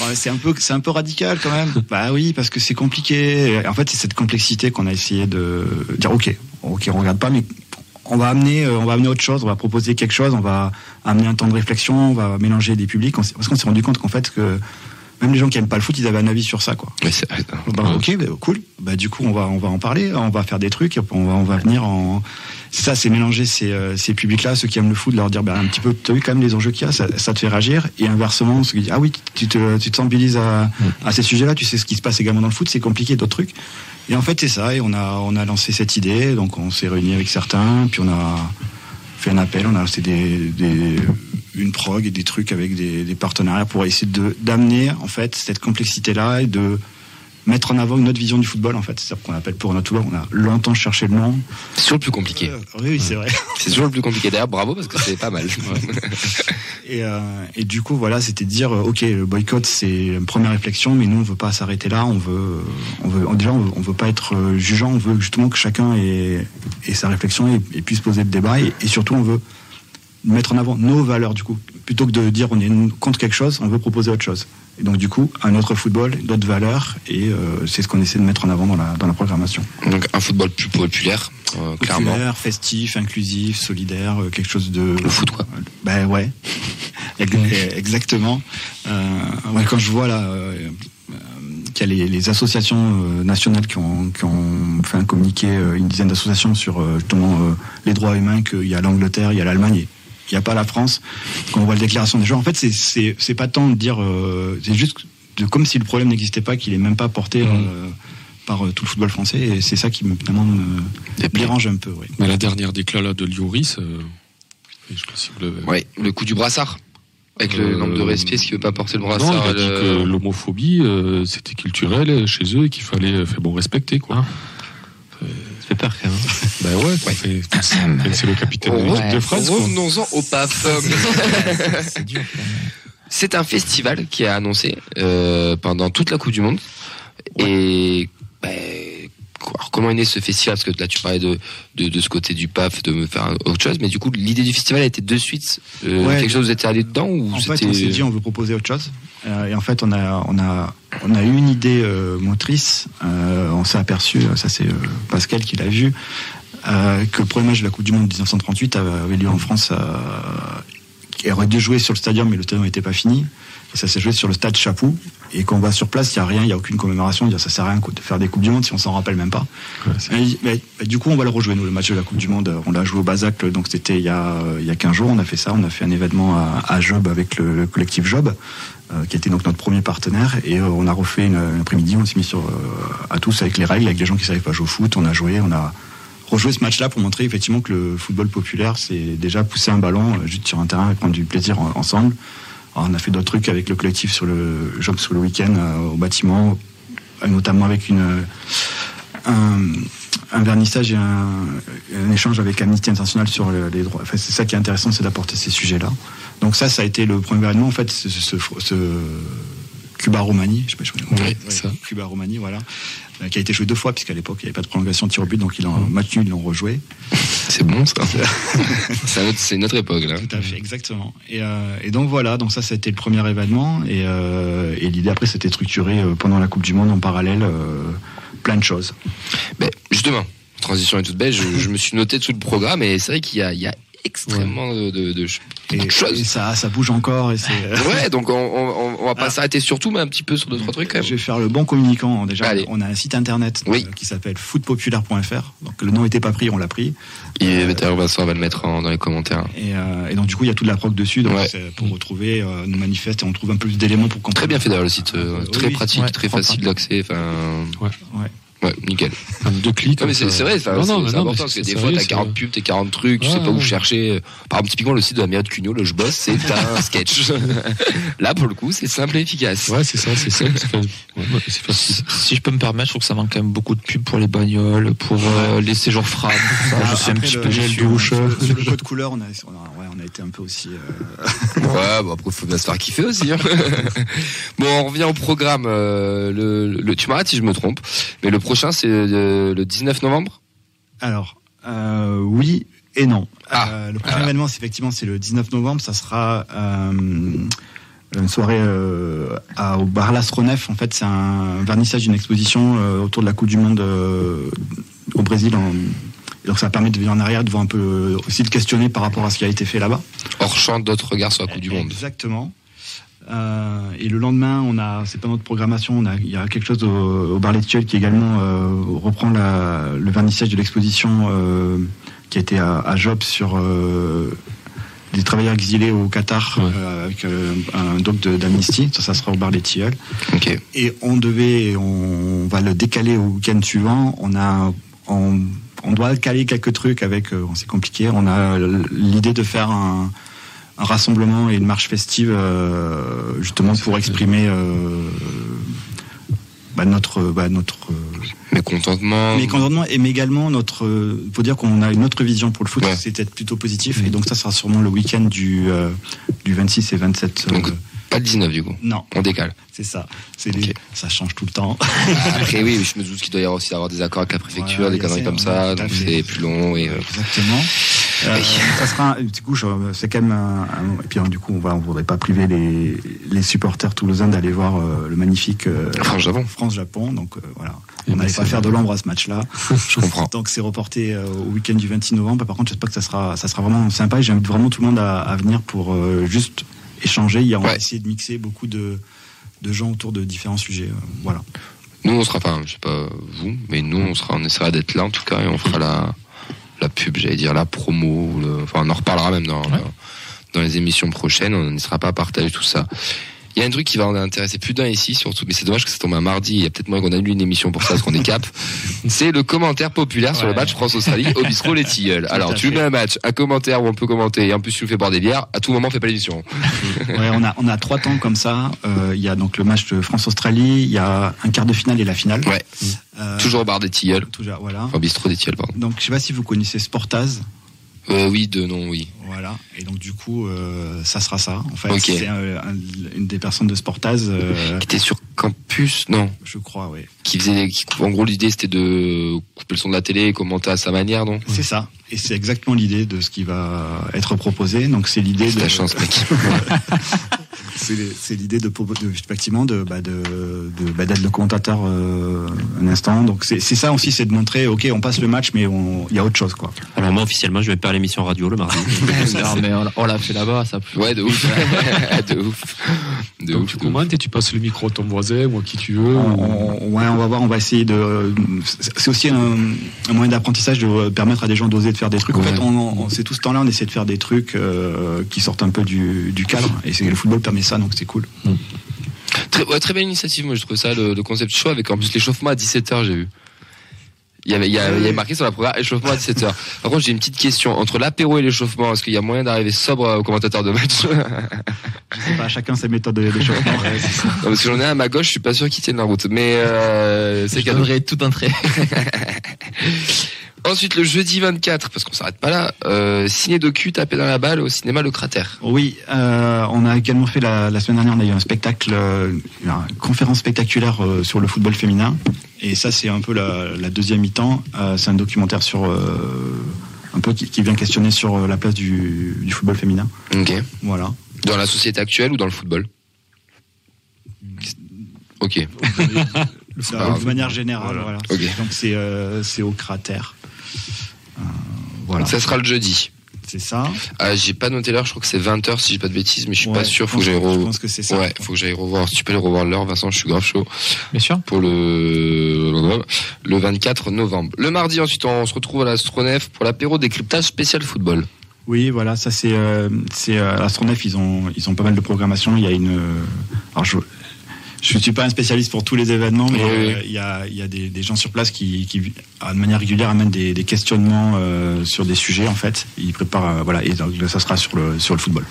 Ouais, c'est un peu, c'est un peu radical quand même. Bah oui, parce que c'est compliqué. En fait, c'est cette complexité qu'on a essayé de dire. Ok, ok, on regarde pas, mais on va amener, euh, on va amener autre chose. On va proposer quelque chose. On va amener un temps de réflexion. On va mélanger des publics. Parce qu'on s'est rendu compte qu'en fait que même les gens qui aiment pas le foot, ils avaient un avis sur ça, quoi. C'est vrai. Bah, ok, bah, cool. Bah, du coup, on va, on va en parler, on va faire des trucs, on va, on va venir en. Ça, c'est mélanger ces, euh, ces publics-là, ceux qui aiment le foot, leur dire, un petit peu, t'as vu quand même les enjeux qu'il y a, ça, ça te fait réagir, et inversement, ceux qui disent, ah oui, tu te, tu te sensibilises à, à ces sujets-là, tu sais ce qui se passe également dans le foot, c'est compliqué, d'autres trucs. Et en fait, c'est ça, et on a, on a lancé cette idée, donc on s'est réunis avec certains, puis on a fait un appel, on a lancé des, des, une prog et des trucs avec des, des partenariats pour essayer de d'amener en fait cette complexité là et de mettre en avant une autre vision du football en fait. C'est ça qu'on appelle pour notre football on a longtemps cherché le nom. C'est toujours le plus compliqué. oui, oui c'est vrai. C'est toujours le plus compliqué. D'ailleurs, bravo parce que c'est pas mal. et, euh, et du coup voilà c'était de dire euh, ok le boycott c'est une première réflexion mais nous on veut pas s'arrêter là. On veut on veut déjà on veut, on veut pas être euh, jugeant. On veut justement que chacun ait, ait sa réflexion et, et puisse poser le débat. Et, et surtout on veut mettre en avant nos valeurs du coup plutôt que de dire on est contre quelque chose on veut proposer autre chose et donc du coup un autre football d'autres valeurs et euh, c'est ce qu'on essaie de mettre en avant dans la, dans la programmation Donc un football plus populaire, euh, clairement. Populaire, festif, inclusif, solidaire, euh, quelque chose de. Le foot, quoi. Ben ouais, Ex- exactement. Euh, ouais, quand je vois là qu'il y a les, les associations nationales qui ont, qui ont fait un communiqué, une dizaine d'associations sur justement les droits humains, qu'il y a l'Angleterre, il y a l'Allemagne. Et Il n'y a pas la France. Quand on voit la déclaration des gens, en fait, c'est- c'est c'est pas tant de dire, euh, c'est juste de, comme si le problème n'existait pas, qu'il est même pas porté euh, par euh, tout le football français. Et c'est ça qui me, dérange un peu. Mais la dernière déclat là, de Lloris, euh, Ouais, le coup du brassard. Avec le nombre de respect, ce qui veut pas porter le Non, brassard. il a dit le- que l'homophobie, euh, c'était culturel chez eux et qu'il fallait euh, faire bon respecter quoi. Ça fait peur quand même. Ben ouais, c'est le capitaine de Oh, l'équipe de France. Revenons-en au pape. C'est un festival qui est annoncé euh, pendant toute la Coupe du Monde. Et ben, alors, comment est né ce festival? Parce que là, tu parlais de, de, de ce côté du PAF, de me faire autre chose. Mais du coup, l'idée du festival a été de suite euh, Ouais. quelque chose vous étiez allé dedans ou En fait, c'était- on s'est dit on veut proposer autre chose. Euh, et en fait, on a, eu une idée euh, motrice. Euh, on s'est aperçu, ça c'est Pascal qui l'a vu, que le premier match de la Coupe du Monde 1938 avait lieu en France. Qui aurait dû jouer sur le stadium, mais le stadium n'était pas fini. Et ça s'est joué sur le stade Chapou. Et quand on va sur place, il n'y a rien, il n'y a aucune commémoration. Il ça sert à rien de faire des Coupes du Monde si on s'en rappelle même pas. Mais- mais- mais du coup, on va le rejouer, nous, le match de la Coupe du Monde. On l'a joué au Bazac, donc c'était il y a, il y a 15 jours. On a fait ça. On a fait un événement à, à Job avec le, le collectif Job, euh, qui était donc notre premier partenaire. Et euh, on a refait une, un après-midi. On s'est mis sur, euh, à tous avec les règles, avec les gens qui ne savaient pas jouer au foot. On a joué, on a rejoué ce match-là pour montrer effectivement que le football populaire, c'est déjà pousser un ballon euh, juste sur un terrain et prendre du plaisir en- ensemble. Alors, on a fait d'autres trucs avec le collectif sur le Job sur le week-end euh, au bâtiment, euh, notamment avec une un, vernissage et un, échange avec Amnesty International sur le- les droits. Enfin, c'est ça qui est intéressant, c'est d'apporter ces sujets-là. Donc ça, ça a été le premier événement. En fait, ce- Cuba Roumanie, je sais pas si je connais. Ouais, Ouais, ça. Cuba Roumanie, voilà, Euh, qui a été joué deux fois puisqu'à l'époque il n'y avait pas de prolongation de tir au but, donc ils l'ont match nul, ils l'ont rejoué. C'est bon ça. c'est autre époque là. Tout à fait, exactement. Et, euh, et donc voilà, donc ça c'était le premier événement et, euh, et l'idée après c'était euh, pendant la Coupe du Monde en parallèle plein de choses. Justement, transition est toute belle. Je, je me suis noté tout le programme et c'est vrai qu'il y a extrêmement de, Et, choses. et ça, ça bouge encore et. Ouais, donc on, on, on va pas Ah. s'arrêter sur tout, mais un petit peu sur deux trois trucs quand Je même. vais faire le bon communicant. Déjà, Allez. on a un site internet Oui. euh, qui s'appelle footpopulaire.fr. Donc le nom n'était pas pris, on l'a pris. Et d'ailleurs, Vincent va le mettre en- dans les commentaires. Et, euh, et donc du coup, il y a toute la prog dessus. Donc Ouais. c'est pour retrouver euh, nos manifestes et on trouve un peu plus d'éléments pour comprendre. Très bien fait d'ailleurs le site, euh, très oui. pratique, Ouais, très facile d'accès. Enfin, Ouais. Ouais. nickel. En deux clics. Non, mais c'est vrai, c'est important mais parce que des fois t'as 40 c'est- pubs, t'as 40 trucs, tu sais Ouais, pas où chercher. Par exemple, typiquement le site de la mairie de Cugnot, le je bosse, c'est un sketch. Là pour le coup, c'est simple et efficace. Ouais, c'est ça, c'est ça. Si je peux me permettre, je trouve que ça manque quand même beaucoup de pubs pour les bagnoles, pour euh, les séjours. Ah, je suis un petit le- peu gel douche. Sur, le- sur le code couleur, on a, on a, ouais, on a été un peu aussi. euh, Ouais, bon après faut bien se faire kiffer aussi. Hein. bon, on revient au programme. euh, le, le, tu m'arrêtes si je me trompe, mais le prochain c'est le, le 19 novembre? Alors, euh, oui et non. Ah, Euh, le prochain voilà. événement, c'est effectivement, c'est le 19 novembre. Ça sera euh, une soirée euh, à, au bar L'Astronef. En fait, c'est un vernissage d'une exposition euh, autour de la Coupe du Monde euh, au Brésil. En- donc, ça permet de venir en arrière, de voir un peu euh, aussi de questionner par rapport à ce qui a été fait là-bas. Hors champ d'autres regards sur la Coupe du Monde. Exactement. Euh, et le lendemain, on a, c'est pas notre programmation, on a, il y a quelque chose au, au bar qui également euh, reprend la, le vernissage de l'exposition euh, qui a été à, à Job sur les travailleurs exilés au Qatar Ouais. avec un doc d'Amnesty. Ça, ça sera au bar Les Tilleuls. Ok. Et on devait, on va le décaler au week-end suivant. On a, on, on doit caler quelques trucs avec, c'est compliqué. On a l'idée de faire un, un rassemblement et une marche festive, euh, justement pour exprimer euh, bah, notre, bah, notre euh, Mécontentement. mécontentement et mais également notre, faut dire qu'on a une autre vision pour le foot. Ouais. C'est peut-être plutôt positif. Et donc ça sera sûrement le week-end du, du 26 et 27. euh, Donc, Pas le 19 du coup. non, On décale. c'est ça. C'est les- ça change tout le temps. Après oui, je me doute qu'il doit y avoir aussi avoir des accords avec la préfecture, Voilà, des conneries comme ça, donc c'est plus long et. euh, Exactement. Euh, ça sera, un- du coup, c'est quand même un, un- et puis hein, du coup, on va, on voudrait pas priver les, les supporters toulousains d'aller voir euh, le magnifique euh, France-Japon. France-Japon. Donc euh, voilà, Et on n'allait pas faire de l'ombre à ce match-là. Je comprends. Donc c'est reporté au week-end du 26 novembre. Par contre, j'espère que ça sera, ça sera vraiment sympa. Et j'invite vraiment tout le monde à, à venir pour juste échanger. Il y a, on va Ouais. essayer de mixer beaucoup de, de gens autour de différents sujets. voilà. Nous on sera, enfin je sais pas vous, mais nous on sera, on essaiera d'être là en tout cas et on fera la la pub, j'allais dire la promo, le- enfin on en reparlera même dans dans, dans les émissions prochaines. On n'hésitera pas à partager tout ça. Il y a un truc qui va en intéresser plus d'un ici, surtout, mais c'est dommage que ça tombe un mardi. Il y a peut-être moyen qu'on annule une émission pour ça, parce qu'on est cap. C'est le commentaire populaire sur le match France-Australie au bistrot Les Tilleuls. Alors, à tu mets un match, un commentaire où on peut commenter, et en plus tu nous fais boire des bières, à tout moment, fais pas l'émission. Ouais, on a, on a trois temps comme ça. Euh, Il y a donc le match de France-Australie, il y a un quart de finale et la finale. Ouais. Euh, Toujours au bar des Tilleuls. toujours, voilà. Enfin, bistrot des Tilleuls, pardon. Donc je sais pas si vous connaissez Sportaz. Euh, oui, de non, oui. Voilà. Et donc du coup, euh, ça sera ça. En fait, c'est un- un- une des personnes de Sportaz, Qui était sur campus, non. je crois, oui. Qui faisait, qui, en gros, l'idée c'était de couper le son de la télé et commenter à sa manière, non? C'est ça. Et c'est exactement l'idée de ce qui va être proposé. Donc c'est l'idée de. ta chance, mec. C'est l'idée de, de- effectivement de bah, de de- bah, d'être le commentateur euh, un instant. Donc c'est ça aussi, c'est de montrer, ok, on passe le match, mais on- il y a autre chose, quoi. Alors moi officiellement je vais faire l'émission radio le mardi. non, mais on l'a- on l'a fait là-bas, ça. Ouais, de ouf. de ouf. De Donc ouf. tu commentes et tu passes le micro à ton voisin ou à qui tu veux. On- ouais, on va voir, on va essayer de. C'est aussi un, un moyen d'apprentissage de permettre à des gens d'oser de faire des trucs. En fait, on, on- c'est tout ce temps-là, on essaie de faire des trucs euh, qui sortent un peu du, du cadre. Et c'est le football permet ça, donc c'est cool. Très, ouais, très belle initiative, moi je trouve ça, le, le concept chaud avec en plus l'échauffement à 17h, j'ai vu. Il y, avait, il, y avait, il y avait marqué sur la programme échauffement à 17h. Par contre, j'ai une petite question. Entre l'apéro et l'échauffement, est-ce qu'il y a moyen d'arriver sobre au commentateur de match? Je sais pas, chacun sa méthode de- d'échauffement. Parce que j'en ai un à ma gauche, je suis pas sûr qu'il tienne la route. Mais euh, c'est Je cadeau. donnerai tout un trait. Ensuite, le jeudi 24, parce qu'on s'arrête pas là, euh, ciné docu tapé dans la balle au cinéma Le Cratère. Oui, euh, on a également fait la, la semaine dernière, on a eu un spectacle, euh, une conférence spectaculaire euh, sur le football féminin. Et ça, c'est un peu la, la deuxième mi-temps. Euh, c'est un documentaire sur euh, un peu qui, qui vient questionner sur euh, la place du, du football féminin. Ok. Voilà. Dans la société actuelle ou dans le football? Ok. De, manière générale, Voilà. Donc c'est euh, c'est au cratère. Euh, voilà. Ça sera le jeudi. C'est ça. Ah, j'ai pas noté l'heure, je crois que c'est 20h si j'ai pas de bêtises, mais je suis Ouais, pas sûr, je faut que pense j'aille que- je revoir. pense que c'est ça. Ouais, faut que j'aille revoir. Si tu peux aller revoir l'heure, Vincent, je suis grave chaud. Bien sûr. Pour le, le 24 novembre. Le mardi, ensuite, on se retrouve à l'Astronef pour l'apéro décryptage spécial football. Oui, voilà, ça c'est euh, c'est euh, à l'Astronef, ils ont ils ont pas mal de programmation. Il y a une euh, alors je je suis pas un spécialiste pour tous les événements, mais Oui, euh, oui. il y a il y a des, des gens sur place qui qui de manière régulière amènent des, des questionnements euh, sur des sujets en fait. Ils préparent euh, voilà et donc ça sera sur le sur le football.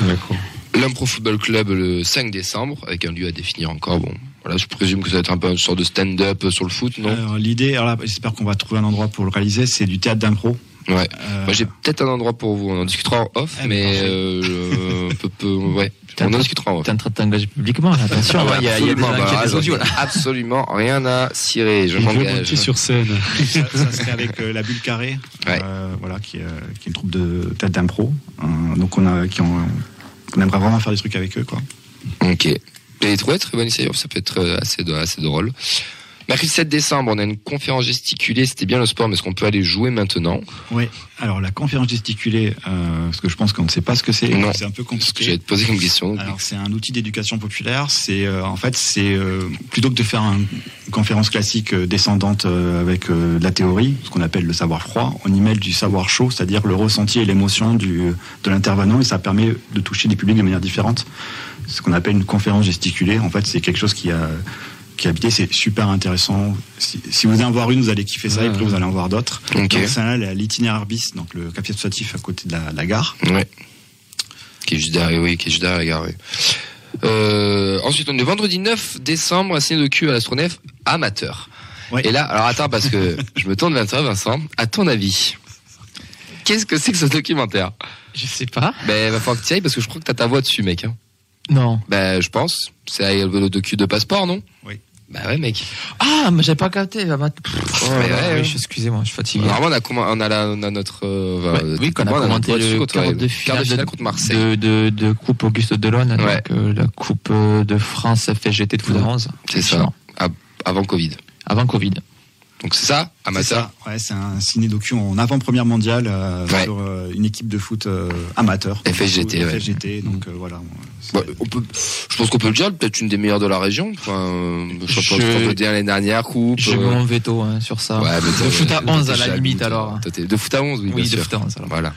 D'accord. L'Impro Football Club le 5 décembre, avec un lieu à définir encore. Bon, voilà, je présume que ça va être un peu une sorte de stand-up sur le foot, non? Alors, L'idée, alors là, j'espère qu'on va trouver un endroit pour le réaliser, c'est du théâtre d'impro. Ouais. Euh, Moi, j'ai peut-être un endroit pour vous. On en discutera en off, Ah, mais euh, je- peu, peu, ouais. T'es On en discutera en off. T'es en train de t'engager publiquement, là, attention. Ah ouais, il y a, il y a des, bah, des audios, là. Absolument rien à cirer. Je m'engage. sur scène. ça, ça serait avec euh, la Bulle Carrée, Ouais. euh, voilà, qui, est, euh, qui est une troupe de théâtre d'impro. Euh, donc on a, qui ont, on aimerait vraiment faire des trucs avec eux, quoi. Ok. Et ouais, très bonne initiative, ça peut être assez, assez drôle. Mercredi 7 décembre, on a une conférence gesticulée, c'était bien le sport, mais est-ce qu'on peut aller jouer maintenant? Oui. Alors la conférence gesticulée, euh, parce que je pense qu'on ne sait pas ce que c'est. Non. C'est un peu Ce que compliqué. j'allais te poser comme question. Alors c'est un outil d'éducation populaire. C'est euh, en fait c'est euh, plutôt que de faire un- une conférence classique euh, descendante avec de la théorie, ce qu'on appelle le savoir froid, on y mêle du savoir chaud, c'est-à-dire le ressenti et l'émotion du de l'intervenant et ça permet de toucher des publics de manière différente. Ce qu'on appelle une conférence gesticulée. En fait c'est quelque chose qui a qui c'est super intéressant. Si, si vous allez en voir une, vous allez kiffer ça, et après vous allez en voir d'autres. Ok. Donc c'est là l'itinéraire bis, donc le café associatif à côté de la, la gare. Ouais. Qui est juste derrière, oui, qui est juste derrière la gare, oui. Euh, ensuite, on est vendredi 9 décembre, à ciné de cul à l'Astronef, amateur. Ouais. Et là, alors attends, parce que je me tourne vers toi, Vincent. À ton avis, qu'est-ce que c'est que ce documentaire? Je sais pas. Ben, va falloir que tu ailles parce que je crois que t'as ta voix dessus, mec. Hein. Non. Ben, je pense. C'est le docu de passeport, non? Oui. Bah ouais, mec. Ah, mais j'avais pas capté. Ah, bah, pff, Ouais, ouais, oui, ouais. excusez-moi, je suis fatigué. Normalement, on a, commen- on a, la- on a notre. euh, oui, qu'on a commenté le quart de finale, finale de, contre Marseille. de, de, de Coupe Auguste Delon, donc euh, la Coupe euh, de France FGT de foot à 11. C'est ça. Avant Covid. Avant Covid. Donc c'est ça, amateur. ça, ouais, c'est un ciné-docu en avant-première mondiale euh, Ouais. sur euh, une équipe de foot euh, amateur. FSGT, ouais. FSGT, donc euh, voilà. Bah, on peut, je pense qu'on peut le dire, peut-être une des meilleures de la région. Enfin, champion Je- de France de D1 l'année dernière, coupe. J'ai mon veto hein, sur ça. Ouais, mais de foot à t'as 11 à la limite alors. De foot à 11, oui, Oui, bien de sûr. foot à 11 alors. Voilà.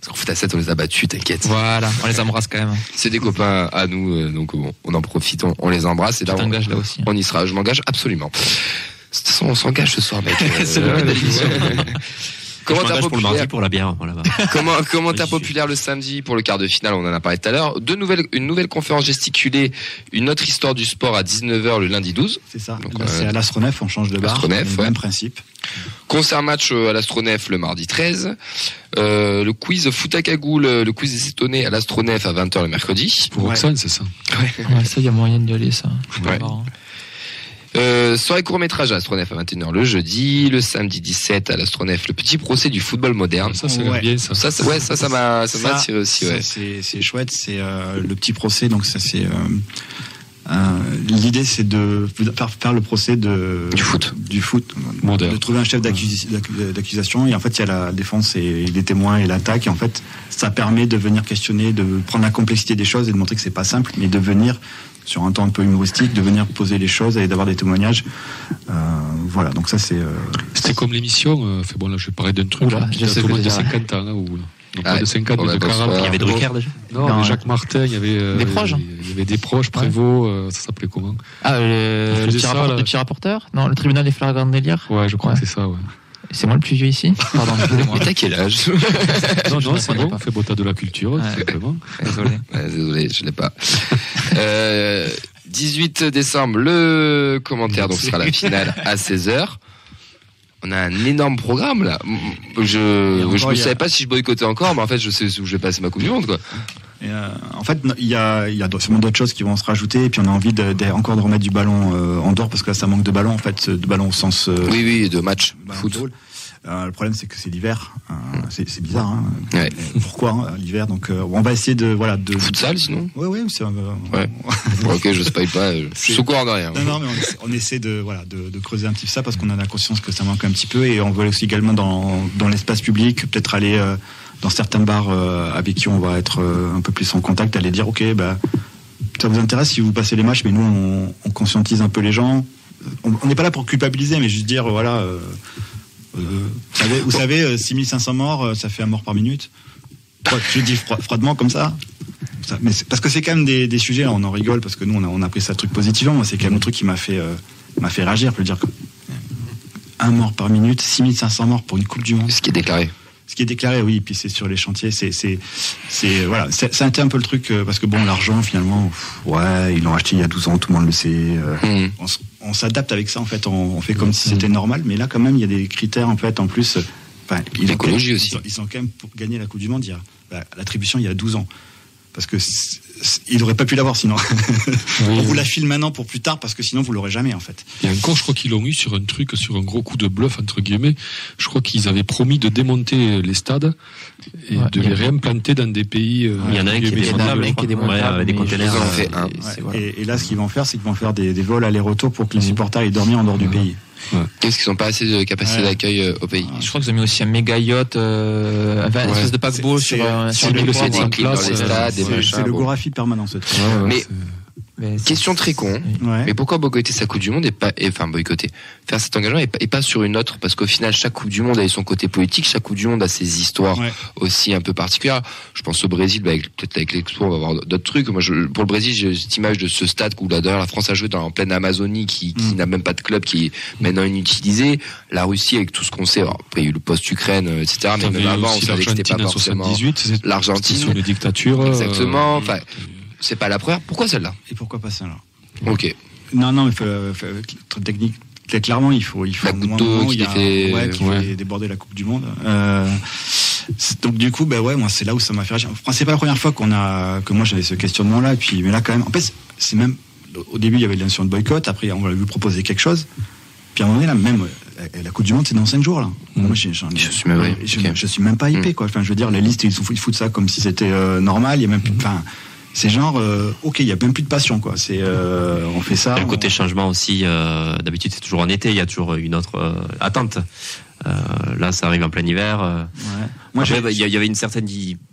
Parce qu'en foot à 7, on les a battus, t'inquiète. Voilà, on les embrasse quand même. C'est des copains à nous, donc bon, on en profite, on, on les embrasse. Et Tu là, on, t'engages là aussi. on y sera. Je m'engage absolument. De toute façon, on s'engage ce soir, mec. C'est le Euh, de l'émission. Je Commentaire m'engage pour le populaire. mardi pour la bière. Voilà. Comment, commentaire populaire le samedi pour le quart de finale, on en a parlé tout à l'heure. Deux nouvelles, une nouvelle conférence gesticulée, une autre histoire du sport à 19h le lundi 12. C'est ça. Euh, c'est à l'Astronef, on change de bar. Astronef, ouais. Même principe. Concert match euh, à l'Astronef le mardi 13. Euh, le quiz foot à cagoule, euh, le quiz des étonnés à l'Astronef à 20h le mercredi. Pour Ouais. Roxane, c'est ça. Ouais, ça, il y a moyen d'y aller, ça. Ouais. Euh, soirée court métrage à l'Astronef à 21h le jeudi. Le samedi 17 à l'Astronef, le petit procès du football moderne. Ça, c'est Ouais. bien, ça. Ça, c'est- ouais, ça, ça m'a, ça attiré aussi, ouais. c'est chouette, c'est euh, le petit procès. Donc ça c'est. euh, euh, L'idée c'est de faire, le procès de Du foot. du foot, Moderne. de trouver un chef d'accusation et en fait il y a la défense et les témoins et l'attaque et en fait ça permet de venir questionner, de prendre la complexité des choses et de montrer que c'est pas simple, mais de venir sur un temps un peu humoristique, de venir poser les choses et d'avoir des témoignages. Euh, voilà, donc ça c'est. euh, C'était comme l'émission, euh, fait bon là je vais parler d'un truc Oula, hein, je qui a sais tout le que monde de c'est 50 ans, là, ou, non Ah, pas de 50, on mais de dans ce 40. soir. Il y avait Drucker déjà. Non, Non, Jacques Martin, il y avait. euh, Des proches, hein. Il y avait des proches, Prévost, euh, ça s'appelait comment? Ah, le, le, petit ça, rapport- là. le petit rapporteur? Non, le tribunal des flagrants délire Ouais, je crois Ouais. que c'est ça, ouais. C'est moi le plus vieux ici Pardon, excusez-moi. Mais t'as quel âge Non, Je non, ne c'est bon, fait beau, t'as de la culture, Ouais. tout simplement. Désolé. Ouais, désolé, je l'ai pas. Euh, 18 décembre, le commentaire, donc ce sera la finale à 16h. on a un énorme programme là. Je, a- savais pas si je boycottais encore, mais en fait, je sais où je vais passer ma Coupe du Monde, quoi. Et, euh, en fait, il y a, y a sûrement d'autres choses qui vont se rajouter, et puis on a envie de, de- encore de remettre du ballon euh, en dehors parce que là, ça manque de ballon en fait, de ballon au sens. euh, Oui, oui, de match, ballon foot. de ball. Euh, le problème, c'est que c'est l'hiver. C'est bizarre. Hein. Ouais. Pourquoi hein, l'hiver Donc, on va essayer de voilà de. Futsal, sinon? Ouais, ouais, c'est. Ouais. Ok, je spoil pas. Je suis sous courant de rien. Non, non, mais on essaie, on essaie de, voilà, de, de creuser un petit peu ça parce qu'on a la conscience que ça manque un petit peu et on veut aussi également dans, dans l'espace public, peut-être aller dans certains bars euh, avec qui on va être euh, un peu plus en contact, aller dire ok, bah, ça vous intéresse si vous passez les matchs, mais nous on, on conscientise un peu les gens. On n'est pas là pour culpabiliser, mais juste dire voilà. euh, euh, vous savez, vous savez, euh, 6500 morts, ça fait un mort par minute. Je dis froid- froidement comme ça. Mais parce que c'est quand même des, des sujets, on en rigole parce que nous on a, on a pris ça truc positivement. Moi, c'est quand même le truc qui m'a fait, euh, m'a fait réagir. Je veux dire un mort par minute, 6500 morts pour une Coupe du Monde. Ce qui est déclaré. Ce qui est déclaré, oui. Puis c'est sur les chantiers, c'est, c'est, c'est voilà, c'est, ça a été un peu le truc euh, parce que bon, l'argent finalement, pff, ouais, ils l'ont acheté il y a 12 ans, tout le monde le sait. euh, Mmh. on, s'adapte avec ça en fait, on, on fait comme si c'était normal, mais là quand même il y a des critères en fait en plus. euh, Enfin, ils ont- L'écologie ils aussi. ont- Ils ont quand même pour gagner la Coupe du Monde, il y a bah, l'attribution il y a 12 ans. Parce que il n'aurait pas pu l'avoir sinon. on vous la file maintenant pour plus tard parce que sinon vous l'aurez jamais en fait. Et encore, je crois qu'ils l'ont eu sur un truc, sur un gros coup de bluff, entre guillemets. Je crois qu'ils avaient promis de démonter les stades et Ouais, de les réimplanter dans des pays. euh, Il y en a un qui est démontable, un qui est démontable, Ouais, avec des conteneurs. euh. Et, et là, ce qu'ils vont faire, c'est qu'ils vont faire des, des vols aller-retour pour que les supporters aillent dormir en dehors du pays. Qu'est-ce qu'ils n'ont pas assez de capacité Ouais. d'accueil euh, au pays Je crois qu'ils ont mis aussi un méga yacht, euh, enfin, une Ouais. espèce de paquebot sur, euh, sur c'est le le- port, c'est machins. c'est le bon. Gorafi permanent ce truc. Ouais, ouais, Mais- c'est- Mais Question très con. Ouais. Mais pourquoi boycotter sa Coupe du Monde et pas, et, enfin boycotter, faire cet engagement et pas, et pas sur une autre? Parce qu'au final, chaque Coupe du Monde a son côté politique, chaque Coupe du Monde a ses histoires Ouais. aussi un peu particulières. Je pense au Brésil, bah, avec- peut-être avec l'Expo, on va voir d'autres trucs. Moi, je, pour le Brésil, j'ai cette image de ce stade où là, d'ailleurs, la France a joué dans en pleine Amazonie, qui, qui Mm. n'a même pas de club, qui est maintenant inutilisé. La Russie, avec tout ce qu'on sait, alors, après il y a eu le post-Ukraine, euh, etc. Mais même avant, on savait que c'était pas forcément 78, c'est- l'Argentine. sous une dictature. euh, Exactement. Enfin, c'est pas la première. Pourquoi celle-là? Et pourquoi pas ça là Ok. Non, non, mais faut- technique. Très clairement, il faut, il faut La moment qui il y a fait- ouais, qui ouais. fait déborder la Coupe du Monde. Euh, donc du coup, bah ouais, moi c'est là où ça m'a fait réagir. Enfin, c'est pas la première fois qu'on a, que moi j'avais ce questionnement-là. Et puis, mais là quand même, en fait, c'est même au début il y avait l'intention de boycott. Après, on va lui proposer quelque chose. Puis à un moment donné, là, même euh, la Coupe du Monde, c'est dans 5 jours là. Moi, j'ai- j'en ai- Mm. Je suis même- ouais, je, ok. je suis même pas hypé quoi. Enfin, je veux dire, la liste ils, foutent- ils foutent ça comme si c'était euh, normal. Il y a même plus. Enfin, c'est genre, euh, ok, il y a même plus de passion quoi. C'est, euh, on fait ça. Et le on- côté changement aussi, euh, d'habitude c'est toujours en été, il y a toujours une autre euh, attente. Euh, là, ça arrive en plein hiver. Ouais. Moi, bah, il y, avait une certaine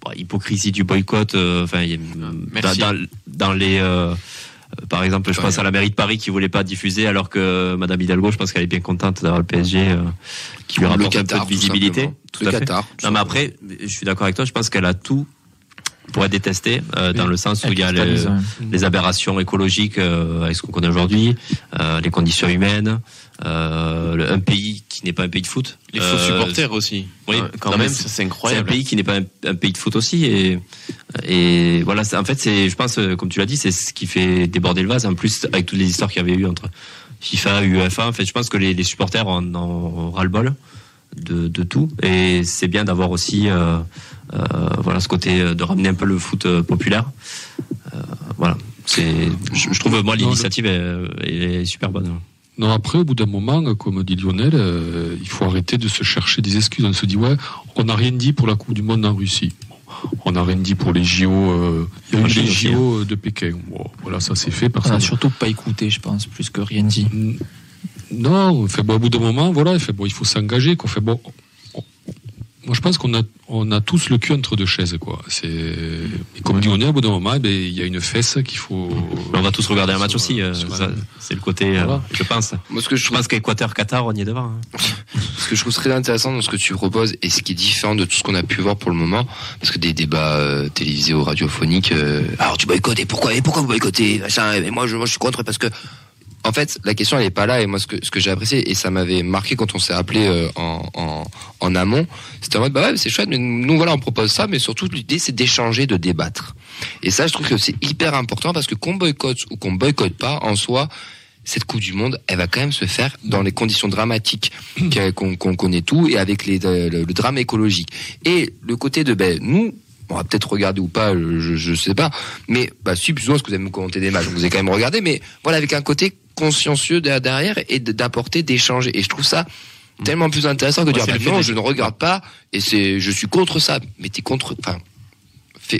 bah, hypocrisie du boycott. Enfin, dans, dans- dans les, par exemple, je pense à la mairie de Paris qui voulait pas diffuser, alors que Madame Hidalgo, je pense qu'elle est bien contente d'avoir le PSG euh, qui lui rapporte un peu de tout visibilité. simplement. Tout Le à fait. Qatar, tout Non, mais après, je suis d'accord avec toi. Je pense qu'elle a tout pour être détestée, euh, dans le sens où il y a les aberrations écologiques euh, avec ce qu'on connaît aujourd'hui, euh, les conditions humaines, euh, le- un pays qui n'est pas un pays de foot. Les faux Euh, supporters aussi. Oui, quand non, même, c'est- ça c'est un incroyable. pays qui n'est pas un, un pays de foot aussi et et voilà. En fait, c'est, je pense, comme tu l'as dit, c'est ce qui fait déborder le vase. En plus, avec toutes les histoires qu'il y avait eu entre FIFA, UEFA, en fait, je pense que les, les supporters en ont ras le bol de, de tout et c'est bien d'avoir aussi voilà ce côté euh, de ramener un peu le foot euh, populaire. Euh, voilà. C'est, je, je trouve moi l'initiative est, est super bonne. Non, après, au bout d'un moment, comme dit Lionel, euh, il faut arrêter de se chercher des excuses. On se dit, ouais, on n'a rien dit pour la Coupe du Monde en Russie. On n'a rien dit pour les JO. euh, il y a eu Moi, je les JO de Pékin. Bon, voilà, ça c'est fait. On Personne. a surtout pas écouté, je pense, plus que rien dit. Non, fait, bon, au bout d'un moment, voilà, fait, bon, il faut s'engager. Quoi. Fait, bon, on- moi, je pense qu'on a, on a tous le cul entre deux chaises. Quoi. C'est, et comme dit on est, au bout d'un moment, eh ben, il y a une fesse qu'il faut. Mais on va tous regarder un match sur- aussi. euh, un- c'est le côté, euh, je pense. Moi, ce que je Je trouve pense qu'Équateur-Qatar, on y est devant. hein. Ce que je trouve très intéressant dans ce que tu proposes et ce qui est différent de tout ce qu'on a pu voir pour le moment, parce que des débats euh, télévisés ou radiophoniques, euh, alors tu boycottes et pourquoi et pourquoi vous boycottez machin, et moi je moi je suis contre parce que en fait la question elle est pas là et moi ce que ce que j'ai apprécié et ça m'avait marqué quand on s'est appelé euh, en, en en amont, c'était en mode bah ouais c'est chouette mais nous voilà on propose ça mais surtout l'idée c'est d'échanger de débattre et ça je trouve que c'est hyper important parce que qu'on boycotte ou qu'on boycotte pas en soi cette Coupe du Monde, elle va quand même se faire dans les conditions dramatiques que- qu'on qu'on connaît tout et avec les, le, le drame écologique. Et le côté de, ben, nous, on va peut-être regarder ou pas, je, je sais pas, mais bah, parce que vous avez me commenté des matchs, vous avez quand même regardé, mais voilà, avec un côté consciencieux de- derrière et d'apporter, d'échanger. Et je trouve ça tellement plus intéressant que de Ouais, dire, bah, non, de- je ne regarde pas et c'est, je suis contre ça. Mais t'es contre, enfin,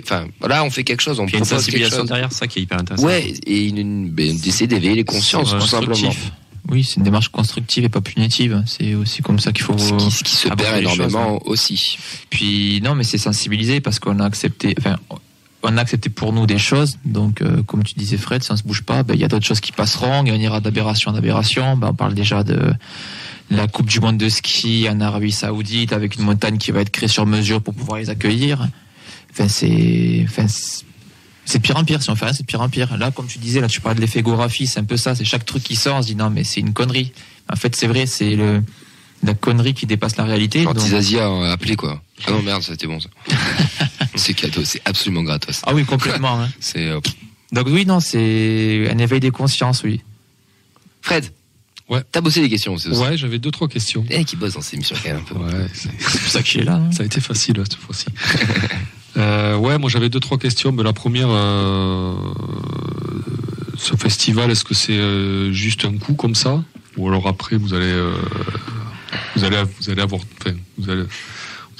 enfin, voilà, on fait quelque chose, on Il y a une propose quelque sensibilisation chose. derrière ça qui est hyper intéressant. Ouais, et une, une, ben, d'essayer d'éveiller les consciences, C'est tout simplement. Oui, c'est une démarche constructive et pas punitive. C'est aussi comme ça qu'il faut. Ce qui, ce qui se aborder perd choses, énormément hein. aussi. Puis non, mais c'est sensibiliser parce qu'on a accepté. Enfin, on a accepté pour nous des choses. Donc, euh, comme tu disais, Fred, si on se bouge pas, ben, il y a d'autres choses qui passeront et on ira d'aberration en aberration. Ben, on parle déjà de la Coupe du Monde de ski en Arabie Saoudite avec une montagne qui va être créée sur mesure pour pouvoir les accueillir. Enfin, c'est, enfin, c'est- pire en pire. Si on fait rien, c'est pire en pire. Là, comme tu disais, là, tu parlais de l'effet Gorafi, c'est un peu ça. C'est chaque truc qui sort, on se dit non, mais c'est une connerie. En fait, c'est vrai, c'est le, la connerie qui dépasse la réalité. Quand Donc- Isasia a appelé quoi. Ah non merde, c'était bon ça. c'est cadeau, c'est absolument gratos. Ah oui, complètement. hein. C'est euh, pff. Donc oui, non, c'est un éveil des consciences, oui. Fred. Ouais. T'as bossé des questions aussi. Ouais, j'avais deux trois questions. Eh, qui bosse dans ces émissions quand même un peu. Ouais, c'est C'est pour ça que je suis là. hein. Ça a été facile cette fois-ci. Euh, ouais, moi j'avais deux trois questions. Mais la première, euh, ce festival, est-ce que c'est euh, juste un coup comme ça, ou alors après vous allez, euh, vous allez, vous allez avoir, enfin, vous allez,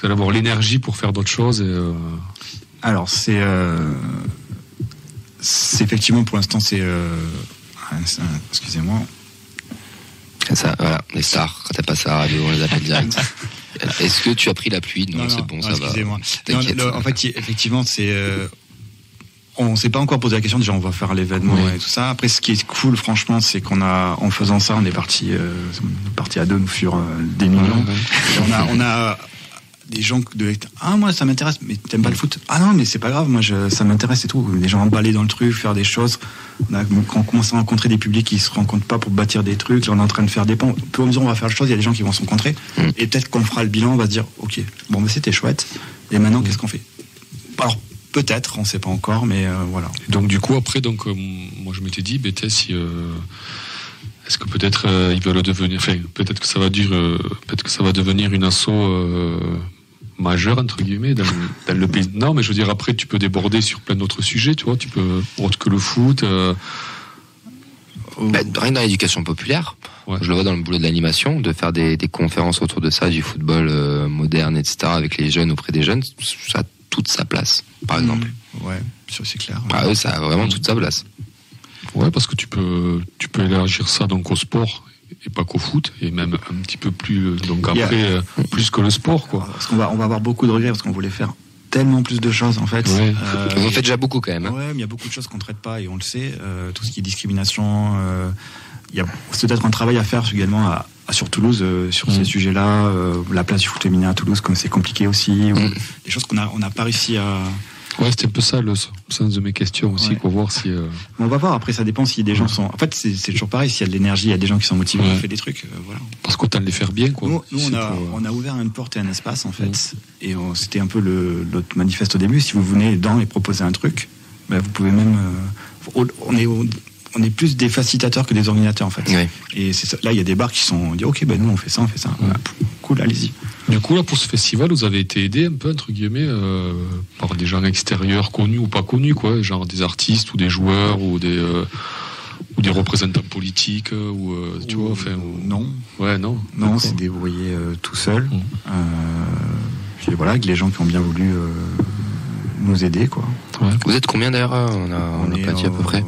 vous allez avoir l'énergie pour faire d'autres choses. Et, euh, Alors, c'est. euh, c'est effectivement, pour l'instant, c'est. euh, Excusez-moi. Ça, voilà, les stars, quand t'as pas ça à la radio, on les appelle direct. Est-ce que tu as pris la pluie Non, c'est bon, ça va. Excusez-moi. Non, T'inquiète. le- en fait, effectivement, c'est. euh, on s'est pas encore posé la question. Déjà, on va faire l'événement Oui. et tout ça. Après, ce qui est cool, franchement, c'est qu'on a, en faisant ça, on est parti, euh, parti à deux, nous furent euh, des millions. Et on a, on a des gens de ah moi ça m'intéresse. Mais t'aimes pas le foot? Ah non mais c'est pas grave. Moi je, ça m'intéresse et tout. Des gens emballés dans le truc faire des choses. On a on commence à rencontrer des publics qui se rencontrent pas pour bâtir des trucs. Là on est en train de faire des ponts peu à mesure on va faire les choses il y a des gens qui vont se rencontrer. Et peut-être qu'on fera le bilan. On va se dire ok bon mais c'était chouette. Et maintenant qu'est-ce qu'on fait? Alors peut-être on sait pas encore mais euh, voilà. Et donc du coup après, donc euh, moi je m'étais dit, t'es, si, euh, est-ce que peut-être euh, ils veulent devenir, enfin peut-être que ça va dire, euh, peut-être que ça va devenir une asso euh, majeure entre guillemets dans, dans le pays. Non, mais je veux dire après tu peux déborder sur plein d'autres sujets, tu vois, tu peux autre que le foot. euh, Bah, rien que dans l'éducation populaire, je le vois dans le boulot de l'animation, de faire des, des conférences autour de ça, du football euh, moderne, etc., avec les jeunes, auprès des jeunes, ça a toute sa place, par exemple. ouais c'est clair Ah, eux, ça a vraiment toute sa place. Ouais, parce que tu peux, tu peux élargir ça donc au sport et pas qu'au foot, et même un petit peu plus, euh, donc a- après, euh, plus que le sport, quoi. parce qu'on va on va avoir beaucoup de regrets parce qu'on voulait faire tellement plus de choses en fait Ouais. En faites déjà beaucoup quand même. hein. Ouais, mais il y a beaucoup de choses qu'on traite pas et on le sait. euh, tout ce qui est discrimination, euh, il y a c'est peut-être un travail à faire également à, à- sur Toulouse euh, sur ces sujets-là. euh, la place du foot féminin à Toulouse, comme c'est compliqué aussi. ou des choses qu'on a on n'a pas réussi à. Ouais, c'était un peu ça le sens de mes questions aussi, Ouais. quoi, voir si. euh, On va voir. Après, ça dépend si des gens sont. En fait, c'est toujours pareil. S'il y a de l'énergie, il y a des gens qui sont motivés, on fait des trucs. euh, voilà. Parce qu'autant les faire bien, quoi. Nous, nous, on, a, pour, euh, on a ouvert une porte et un espace en fait, et on- c'était un peu le, notre manifeste au début. Si vous venez dedans et proposer un truc, ben, vous pouvez même. on est au- on est plus des facilitateurs que des ordinateurs en fait. Ouais. Et c'est ça- là, il y a des bars qui sont on dit ok, ben nous on fait ça, on fait ça. Voilà, cool, allez-y. Du coup, là, pour ce festival, vous avez été aidé un peu, entre guillemets, euh, par des gens extérieurs, connus ou pas connus, quoi, genre des artistes ou des joueurs ou des, euh, ou des représentants politiques, euh, ou, euh, tu vois, enfin. ou- Non, Ouais, non. non, c'est débrouillé euh, tout seul. Mm. Euh, puis voilà, avec les gens qui ont bien voulu euh, nous aider quoi. Vous êtes combien d'ailleurs On a, on a est pas dit à peu près.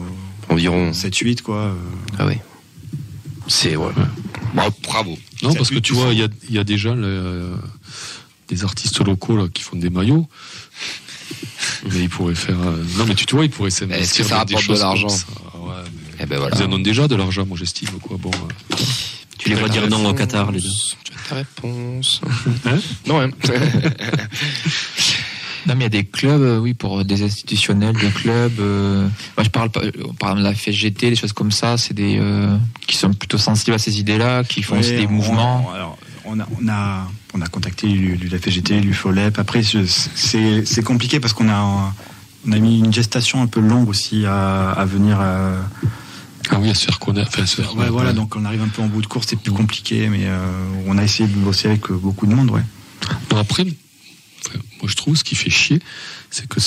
Environ. 7-8 quoi. euh. Ah oui. C'est ouais. Bon, bravo. Non, parce que tu vois, il y a, il y a déjà le, euh, des artistes locaux là, qui font des maillots. Mais ils pourraient faire. euh, Non, mais tu, tu vois, ils pourraient s'investir. Est-ce que ça rapporte de l'argent. Ouais, mais Eh ben voilà. Ils en ont déjà de l'argent, moi j'estime. Quoi. Bon, euh, Tu les vois dire non au Qatar, les deux. Tu as ta réponse. Hein? Non, hein. Non, mais il y a des clubs, euh, oui, pour des institutionnels, des clubs. euh, moi, je parle pas, euh, par exemple, la FSGT, des choses comme ça, c'est des euh, qui sont plutôt sensibles à ces idées-là, qui font aussi des on- mouvements. on- alors, on a, on a, on a contacté la FGT, l'UFOLEP. Après, c'est c'est compliqué parce qu'on a, on a mis une gestation un peu longue aussi à, à venir euh, Ah oui, à se faire connaître. Enfin, se faire Ouais, voilà, donc on arrive un peu en bout de course, c'est plus compliqué, mais euh, on a essayé de bosser avec euh, beaucoup de monde, ouais. Bon, après, enfin, moi je trouve ce qui fait chier, c'est que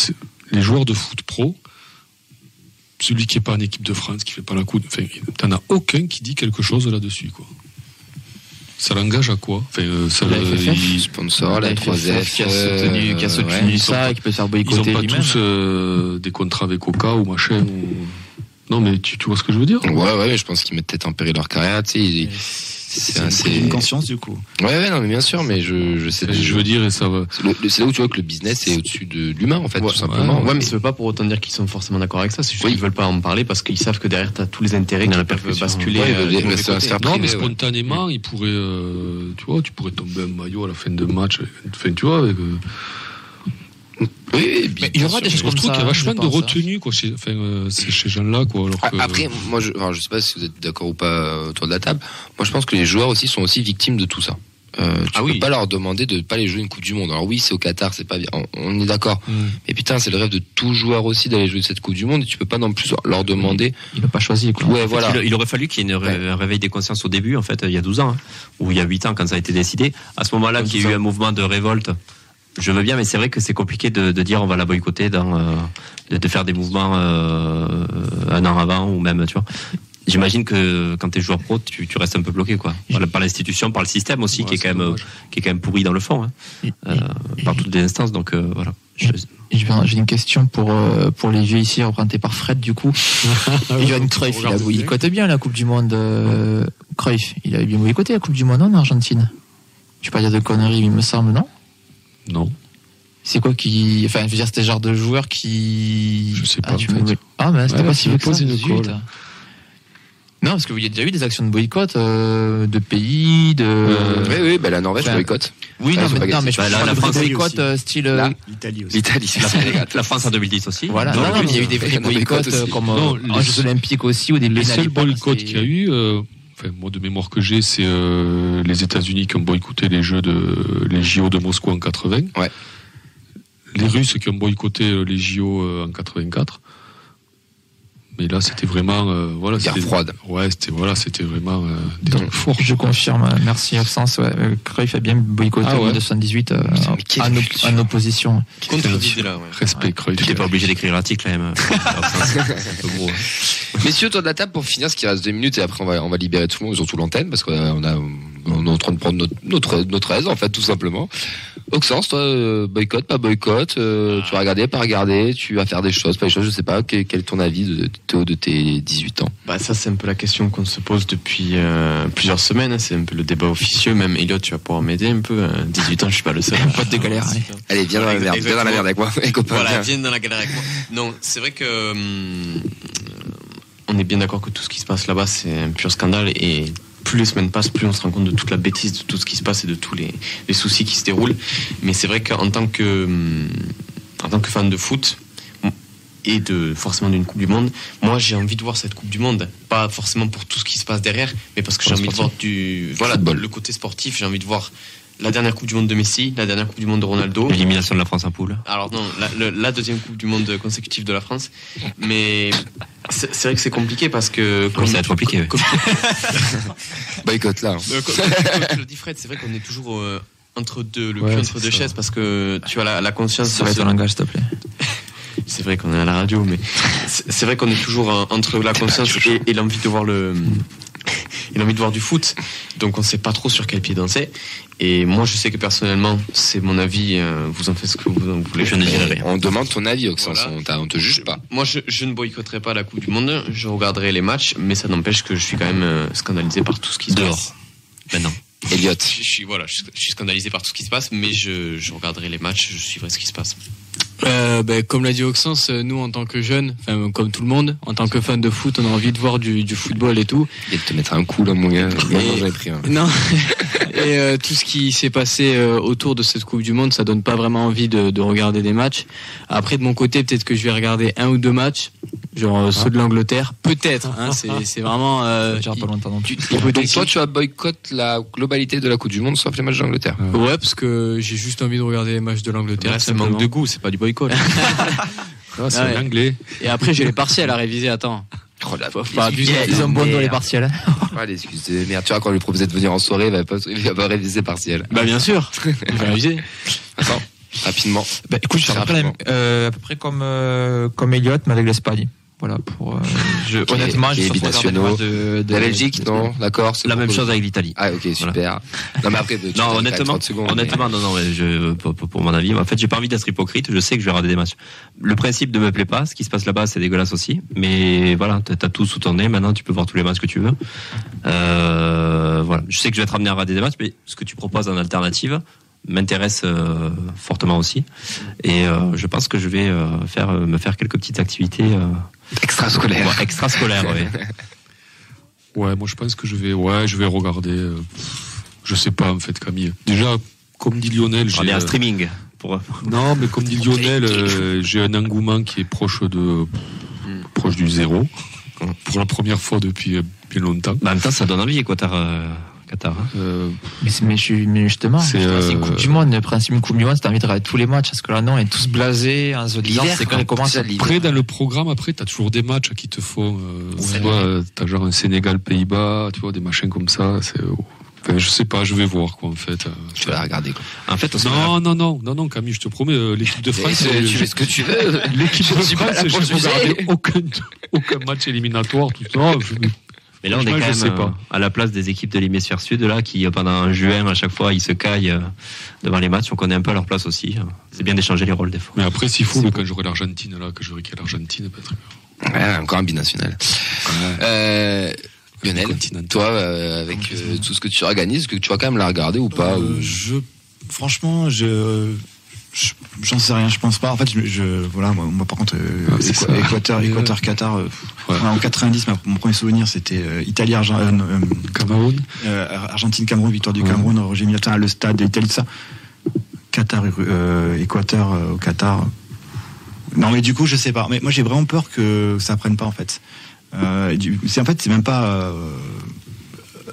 les joueurs de foot pro, celui qui est pas en équipe de France, qui fait pas la coupe, enfin, t'en as aucun qui dit quelque chose là-dessus, quoi. Ça l'engage à quoi? Enfin, euh, ça, La FFF, il- Sponsor, la La 3F. FFF qui a soutenu, qui a euh, soutenu ouais. ça, et qui peut se faire Ils ont boycotter pas tous euh, des contrats avec Coca ou machin. Ou... Non, mais tu, tu vois ce que je veux dire Ouais, ouais, mais je pense qu'ils mettent peut-être en péril leur carrière, tu sais. ils- C'est assez. une conscience, du coup. Ouais, ouais, non, mais bien sûr, mais je, je sais. Je veux dire, et ça va. C'est là où tu vois que le business est au-dessus de l'humain, en fait, tout simplement. Ouais, mais ça veut pas pour autant dire qu'ils sont forcément d'accord avec ça. C'est juste qu'ils veulent pas en parler parce qu'ils savent que derrière t'as tous les intérêts qui peuvent basculer. Ouais, euh, ça va côté. se faire Non, mais spontanément, il pourrait, euh, tu vois, tu pourrais tomber un maillot à la fin de match. Enfin, tu vois, avec, euh, Oui, Mais il y aura des choses je comme trouve ça. qu'il y a vachement je de hein. retenue, quoi, chez, enfin, euh, ces gens-là, quoi. Alors que, Ah, Après, moi, je, je sais pas si vous êtes d'accord ou pas autour de la table. Moi, je pense que les joueurs aussi sont aussi victimes de tout ça. Euh, tu peux pas leur demander de pas les jouer une Coupe du Monde. Alors oui, c'est au Qatar, c'est pas bien. On, on est d'accord. Mm. Mais putain, c'est le rêve de tout joueur aussi d'aller jouer cette Coupe du Monde. Et tu peux pas non plus leur demander. Il n'a pas choisi. Quoi. Ouais, En fait, voilà. il, il aurait fallu qu'il y ait une ré- un réveil des consciences au début, en fait, il y a 12 ans, hein, ou il y a 8 ans quand ça a été décidé. À ce moment-là, qu'il y a eu un mouvement de révolte. Je veux bien, mais c'est vrai que c'est compliqué de, de dire on va la boycotter, dans, euh, de, de faire des mouvements euh, un an avant ou même, tu vois. J'imagine que quand tu es joueur pro, tu, tu restes un peu bloqué, quoi. Voilà, par l'institution, par le système aussi, qui est quand même, qui est quand même pourri dans le fond, hein. Euh, par toutes les instances. Donc euh, voilà. Je- J'ai une question pour, euh, pour les vieux ici, représentés par Fred, du coup. Johan Cruyff, il, a, cote bien la Coupe du Monde. Euh, Cruyff, il a bien boycotté la Coupe du Monde en Argentine. Je vais pas dire de conneries, il me semble, non? Non. C'est quoi qui. Enfin, je veux dire, c'était le genre de joueur qui. Je sais pas, tu en fait. me- Ah, mais c'était Ouais, pas tu si que poses une 18. colle. Non, parce qu'il y a déjà eu des actions de boycott euh, de pays, de. oui, oui, bah, la Norvège Enfin, boycotte. Oui, Enfin, non, mais, pas non, gagné. mais je Bah, la- la France boycott aussi. style. L'Italie aussi. L'Italie, La, la France en 2010 aussi. Voilà, Non, non, non, mais il y a eu des, boycotts comme Non, euh, les en Jeux Olympiques aussi, ou des Les seuls boycotts qu'il y a eu, euh, enfin, moi de mémoire que j'ai, c'est euh, les États-Unis qui ont boycotté les Jeux de les JO de Moscou en 80. Ouais. Les Russes qui ont boycotté euh, les JO euh, en 84. Mais là, c'était vraiment, euh, voilà, Guerre c'était- froide. Ouais, c'était voilà, c'était vraiment euh, des trucs forts. Je confirme, euh, merci Absence. Ouais. euh, Cruyff a bien boycotté Ah en ouais. 1978 euh, en, culture. en opposition. Contre Vizela, ouais. Respect, Cruyff. Tu n'es pas obligé d'écrire l'article quand même. C'est un peu gros. hein. Messieurs, autour de la table pour finir, parce qu'il reste deux minutes et après on va, on va libérer tout le monde, surtout l'antenne, parce qu'on a, on a, on est en train de prendre notre, notre, notre aise, en fait, tout simplement. Auxence, toi, euh, boycott, pas boycott, euh, tu vas regarder, pas regarder, tu vas faire des choses, pas des choses, je sais pas, quel, quel est ton avis de, de, de tes 18 ans? Bah ça c'est un peu la question qu'on se pose depuis euh, plusieurs semaines, hein. c'est un peu le débat officieux, même Elliot tu vas pouvoir m'aider un peu, hein. 18 ans je suis pas le seul. Pas de galère, allez. Allez, viens dans la merde, viens dans la merde avec moi. Voilà, viens. viens dans la galère avec moi. Non, c'est vrai que hum, on est bien d'accord que tout ce qui se passe là-bas c'est un pur scandale et plus les semaines passent, plus on se rend compte de toute la bêtise de tout ce qui se passe et de tous les, les soucis qui se déroulent. Mais c'est vrai qu'en tant que hum, en tant que fan de foot et de forcément d'une Coupe du Monde, moi j'ai envie de voir cette Coupe du Monde, pas forcément pour tout ce qui se passe derrière, mais parce que j'ai envie de voir du voilà le côté sportif, j'ai envie de voir la dernière Coupe du Monde de Messi, la dernière Coupe du Monde de Ronaldo. L'élimination de la France en poule. Alors non, la, le- la deuxième Coupe du Monde consécutive de la France. Mais c'est vrai que c'est compliqué parce que... Oui, ça va être compliqué, oui. Comme, Boycott là. hein. euh, comme- comme- comme le dit Fred, c'est vrai qu'on est toujours euh, entre deux, le Ouais, cul c'est entre deux ça. chaises parce que tu as la, la conscience... Sur- un langage, s'il te plaît. c'est vrai qu'on est à la radio, mais c'est vrai qu'on est toujours euh, entre la conscience et, et l'envie de voir le et l'envie de voir du foot. Donc on sait pas trop sur quel pied danser. Et moi, je sais que personnellement, c'est mon avis. euh, vous en faites ce que vous en voulez. Je ne dirai rien. On demande ton avis, Auxence, Voilà. on, on te juge pas. Moi, je, je ne boycotterai pas la Coupe du Monde. Je regarderai les matchs, mais ça n'empêche que je suis quand même euh, scandalisé par tout ce qui se Dehors. passe. Maintenant. Elliot. Je, suis voilà, je, suis scandalisé par tout ce qui se passe, mais je, je regarderai les matchs, je suivrai ce qui se passe. Euh, ben, comme l'a dit Auxence, euh, nous en tant que jeunes, enfin comme tout le monde, en tant que fan de foot, on a envie de voir du, du football et tout. Il de te mettre un coup là, mon gars. Moi, j'en ai pris un. Non. Et euh, tout ce qui s'est passé euh, autour de cette Coupe du Monde, ça donne pas vraiment envie de, de regarder des matchs. Après, de mon côté, peut-être que je vais regarder un ou deux matchs, genre euh, ceux de l'Angleterre. Peut-être. Hein, c'est c'est vraiment. Euh, Ça pas longtemps non plus. Donc toi, tu as boycott la globalité de la Coupe du Monde sauf les matchs d'Angleterre. Ouais, parce que j'ai juste envie de regarder les matchs de l'Angleterre. C'est manque de goût, c'est pas du boycott. Ah, c'est Ouais. l'anglais. Et après, j'ai les partiels à réviser. Attends. Oh, la Faut pas abuser. dans les partiels. hein. Ouais, l'excuse de merde. Tu vois, quand on lui proposait de venir en soirée, il va pas, il va pas réviser partiel. Bah bien sûr. Il va abuser. Attends, rapidement. Bah, écoute, je suis à euh, à peu près comme, euh, comme Elliot, mais avec l'Espagne. Voilà, pour, euh, je, honnêtement, binationaux. match de, de La Belgique, non, d'accord. c'est La même chose avec l'Italie. Ah, ok, super. Non, mais après, Non, honnêtement, 30 secondes, mais- honnêtement, non, non, mais je, pour, pour- mon avis, en fait, j'ai pas envie d'être hypocrite. Je sais que je vais regarder des matchs. Le principe ne me plaît pas. Ce qui se passe là-bas, c'est dégueulasse aussi. Mais voilà, t'as tout sous ton nez. Maintenant, tu peux voir tous les matchs que tu veux. Euh, voilà. Je sais que je vais être amené à regarder des matchs, mais ce que tu proposes en alternative m'intéresse euh, fortement aussi. Et euh, je pense que je vais euh, faire me faire quelques petites activités euh, Extrascolaires. ouais, extrascolaires. ouais. Ouais, moi je pense que je vais, ouais, je vais regarder. je sais pas en fait, Camille. Déjà, comme dit Lionel, On est j'ai. un streaming. Pour... Non, mais comme dit Lionel, j'ai un engouement qui est proche de proche du zéro pour la première fois depuis bien longtemps. Bah, en même temps, ça donne envie. Euh, Qatar hein. Euh, Mais, je justement, C'est, c'est euh, une Coupe du Monde. Le principe d'une Coupe du Monde, c'est envie de regarder tous les matchs. Parce que là, non, on est tous blasés en se disant, c'est quand commence. Ça, l'hiver. après, dans le programme, après, t'as toujours des matchs qui te font. Euh, tu vois, t'as genre un Sénégal-Pays-Bas, tu vois, des machins comme ça. C'est, enfin, je sais pas, je vais voir quoi en fait. Tu vas la regarder, quoi. En fait, on se Non, non, non, non, non, Camille, je te promets, l'équipe de France. Tu fais ce que tu veux. L'équipe Je de France, juger. regardé aucun, aucun match éliminatoire, tout ça. Mais là, on est quand même sais pas. euh, à la place des équipes de l'hémisphère sud, là, qui euh, pendant juin, à chaque fois, ils se caillent euh, devant les matchs. On connaît un peu leur place aussi. hein. C'est bien d'échanger les rôles des fois. Mais après, s'il faut, mais quand j'aurai l'Argentine, là, que j'aurai l'Argentine, peut-être. Ouais, encore un binational. Euh, Lionel, toi, euh, avec euh, tout ce que tu organises, que tu vas quand même la regarder ou pas Euh, ou- je, franchement, je, je- j'en sais rien, je pense pas. En fait, je, je- voilà, moi, moi, par contre, euh, Ah, c'est. Équateur, Ouais. Équateur, Qatar. euh, Ouais. en 90, ma- mon premier souvenir, c'était euh, Italie, Argen- euh, Cameroun. Argentine, Cameroun, victoire du Ouais. Cameroun, Roger Milla, le stade d'Italie, tout ça. Qatar, Équateur, au Qatar. Non, mais du coup, je sais pas. Mais moi, j'ai vraiment peur que ça prenne pas, en fait. C'est en fait, c'est même pas.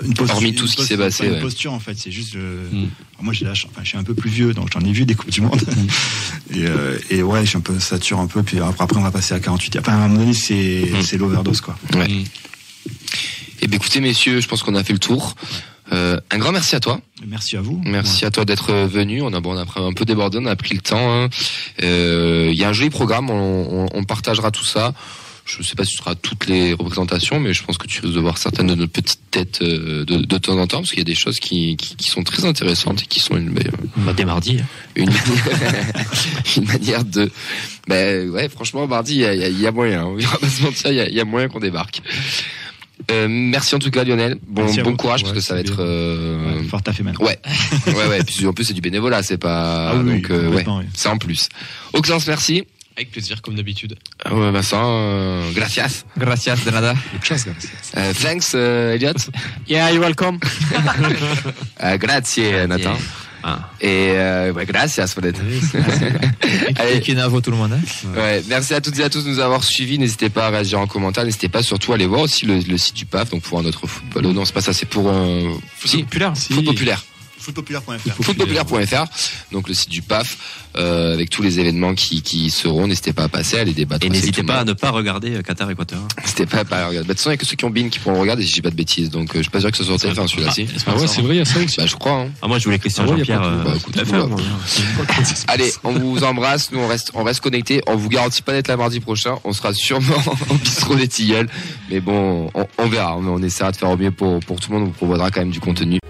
Euh, une posture, Hormis tout ce qui posture- s'est passé, pas Une ouais. posture, en fait, c'est juste. euh, Mm. Moi, j'ai enfin, je suis un peu plus vieux, donc j'en ai vu des coupes du monde. et, euh, et ouais, je suis un peu sature un peu. Puis après, après, on va passer à 48. Enfin, à un moment donné, c'est Mm. c'est l'overdose, quoi. Ouais. Mm. Eh bien, écoutez, messieurs, je pense qu'on a fait le tour. Euh, un grand merci à toi. Merci à vous. Merci à toi d'être venu. On a, bon, on a un peu débordé, on a pris le temps. hein. Euh, Il y a un joli programme, on, on- on partagera tout ça. Je ne sais pas si ce sera toutes les représentations, mais je pense que tu risques de voir certaines de nos petites têtes euh, de, de temps en temps, parce qu'il y a des choses qui, qui, qui sont très intéressantes et qui sont une, On va dès mardi. hein. une, une manière de... Ben ouais, franchement, mardi, il y a, y a- y a moyen. On va pas se mentir, il y a, y a moyen qu'on débarque. Euh, merci en tout cas Lionel. Bon, Merci bon courage parce que ça va être... euh, Ouais, fort à fait maintenant. Ouais, ouais, ouais. Puis en plus c'est du bénévolat, c'est pas. Ah oui, donc euh, ouais, oui. c'est en plus. Auxence, merci. Avec plaisir, comme d'habitude. Ah Ouais, Vincent, euh, gracias. Gracias, de nada. Euh, thanks, euh, Elliot. Yeah, you're welcome. Euh, grazie, Nathan. Ah. Et euh, ouais, gracias. Allez. Qui n'avoue tout le monde. Hein. Ouais, merci à toutes et à tous de nous avoir suivis. N'hésitez pas à réagir en commentaire. N'hésitez pas surtout à aller voir aussi le, le site du PAF, donc pour un autre football. Oh non, c'est pas ça, c'est pour un si, populaire. foot populaire. Footpopulaire.fr. Footpopulaire.fr, donc le site du PAF, euh, avec tous les événements qui, seront. N'hésitez pas à passer, à les débattre. Et n'hésitez pas à ne pas regarder euh, Qatar Équateur. N'hésitez pas à pas regarder. Bah, de toute façon, il n'y a que ceux qui ont BIN qui pourront le regarder si je dis pas de bêtises. Donc, euh, je suis pas sûr que ce soit sur TF1 celui-là, si. Ah ouais, c'est vrai, il y a ça aussi. Bah, je crois, hein. Ah, moi, je voulais Christian Ah Jean-Pierre. euh, moi. Allez, on vous embrasse. Nous, on reste, on reste connectés. On vous garantit pas d'être là mardi prochain. On sera sûrement en bistrot des Tilleuls. Mais bon, on, on verra. On, on essaiera de faire au mieux pour, pour tout le monde. On vous proposera quand même du contenu.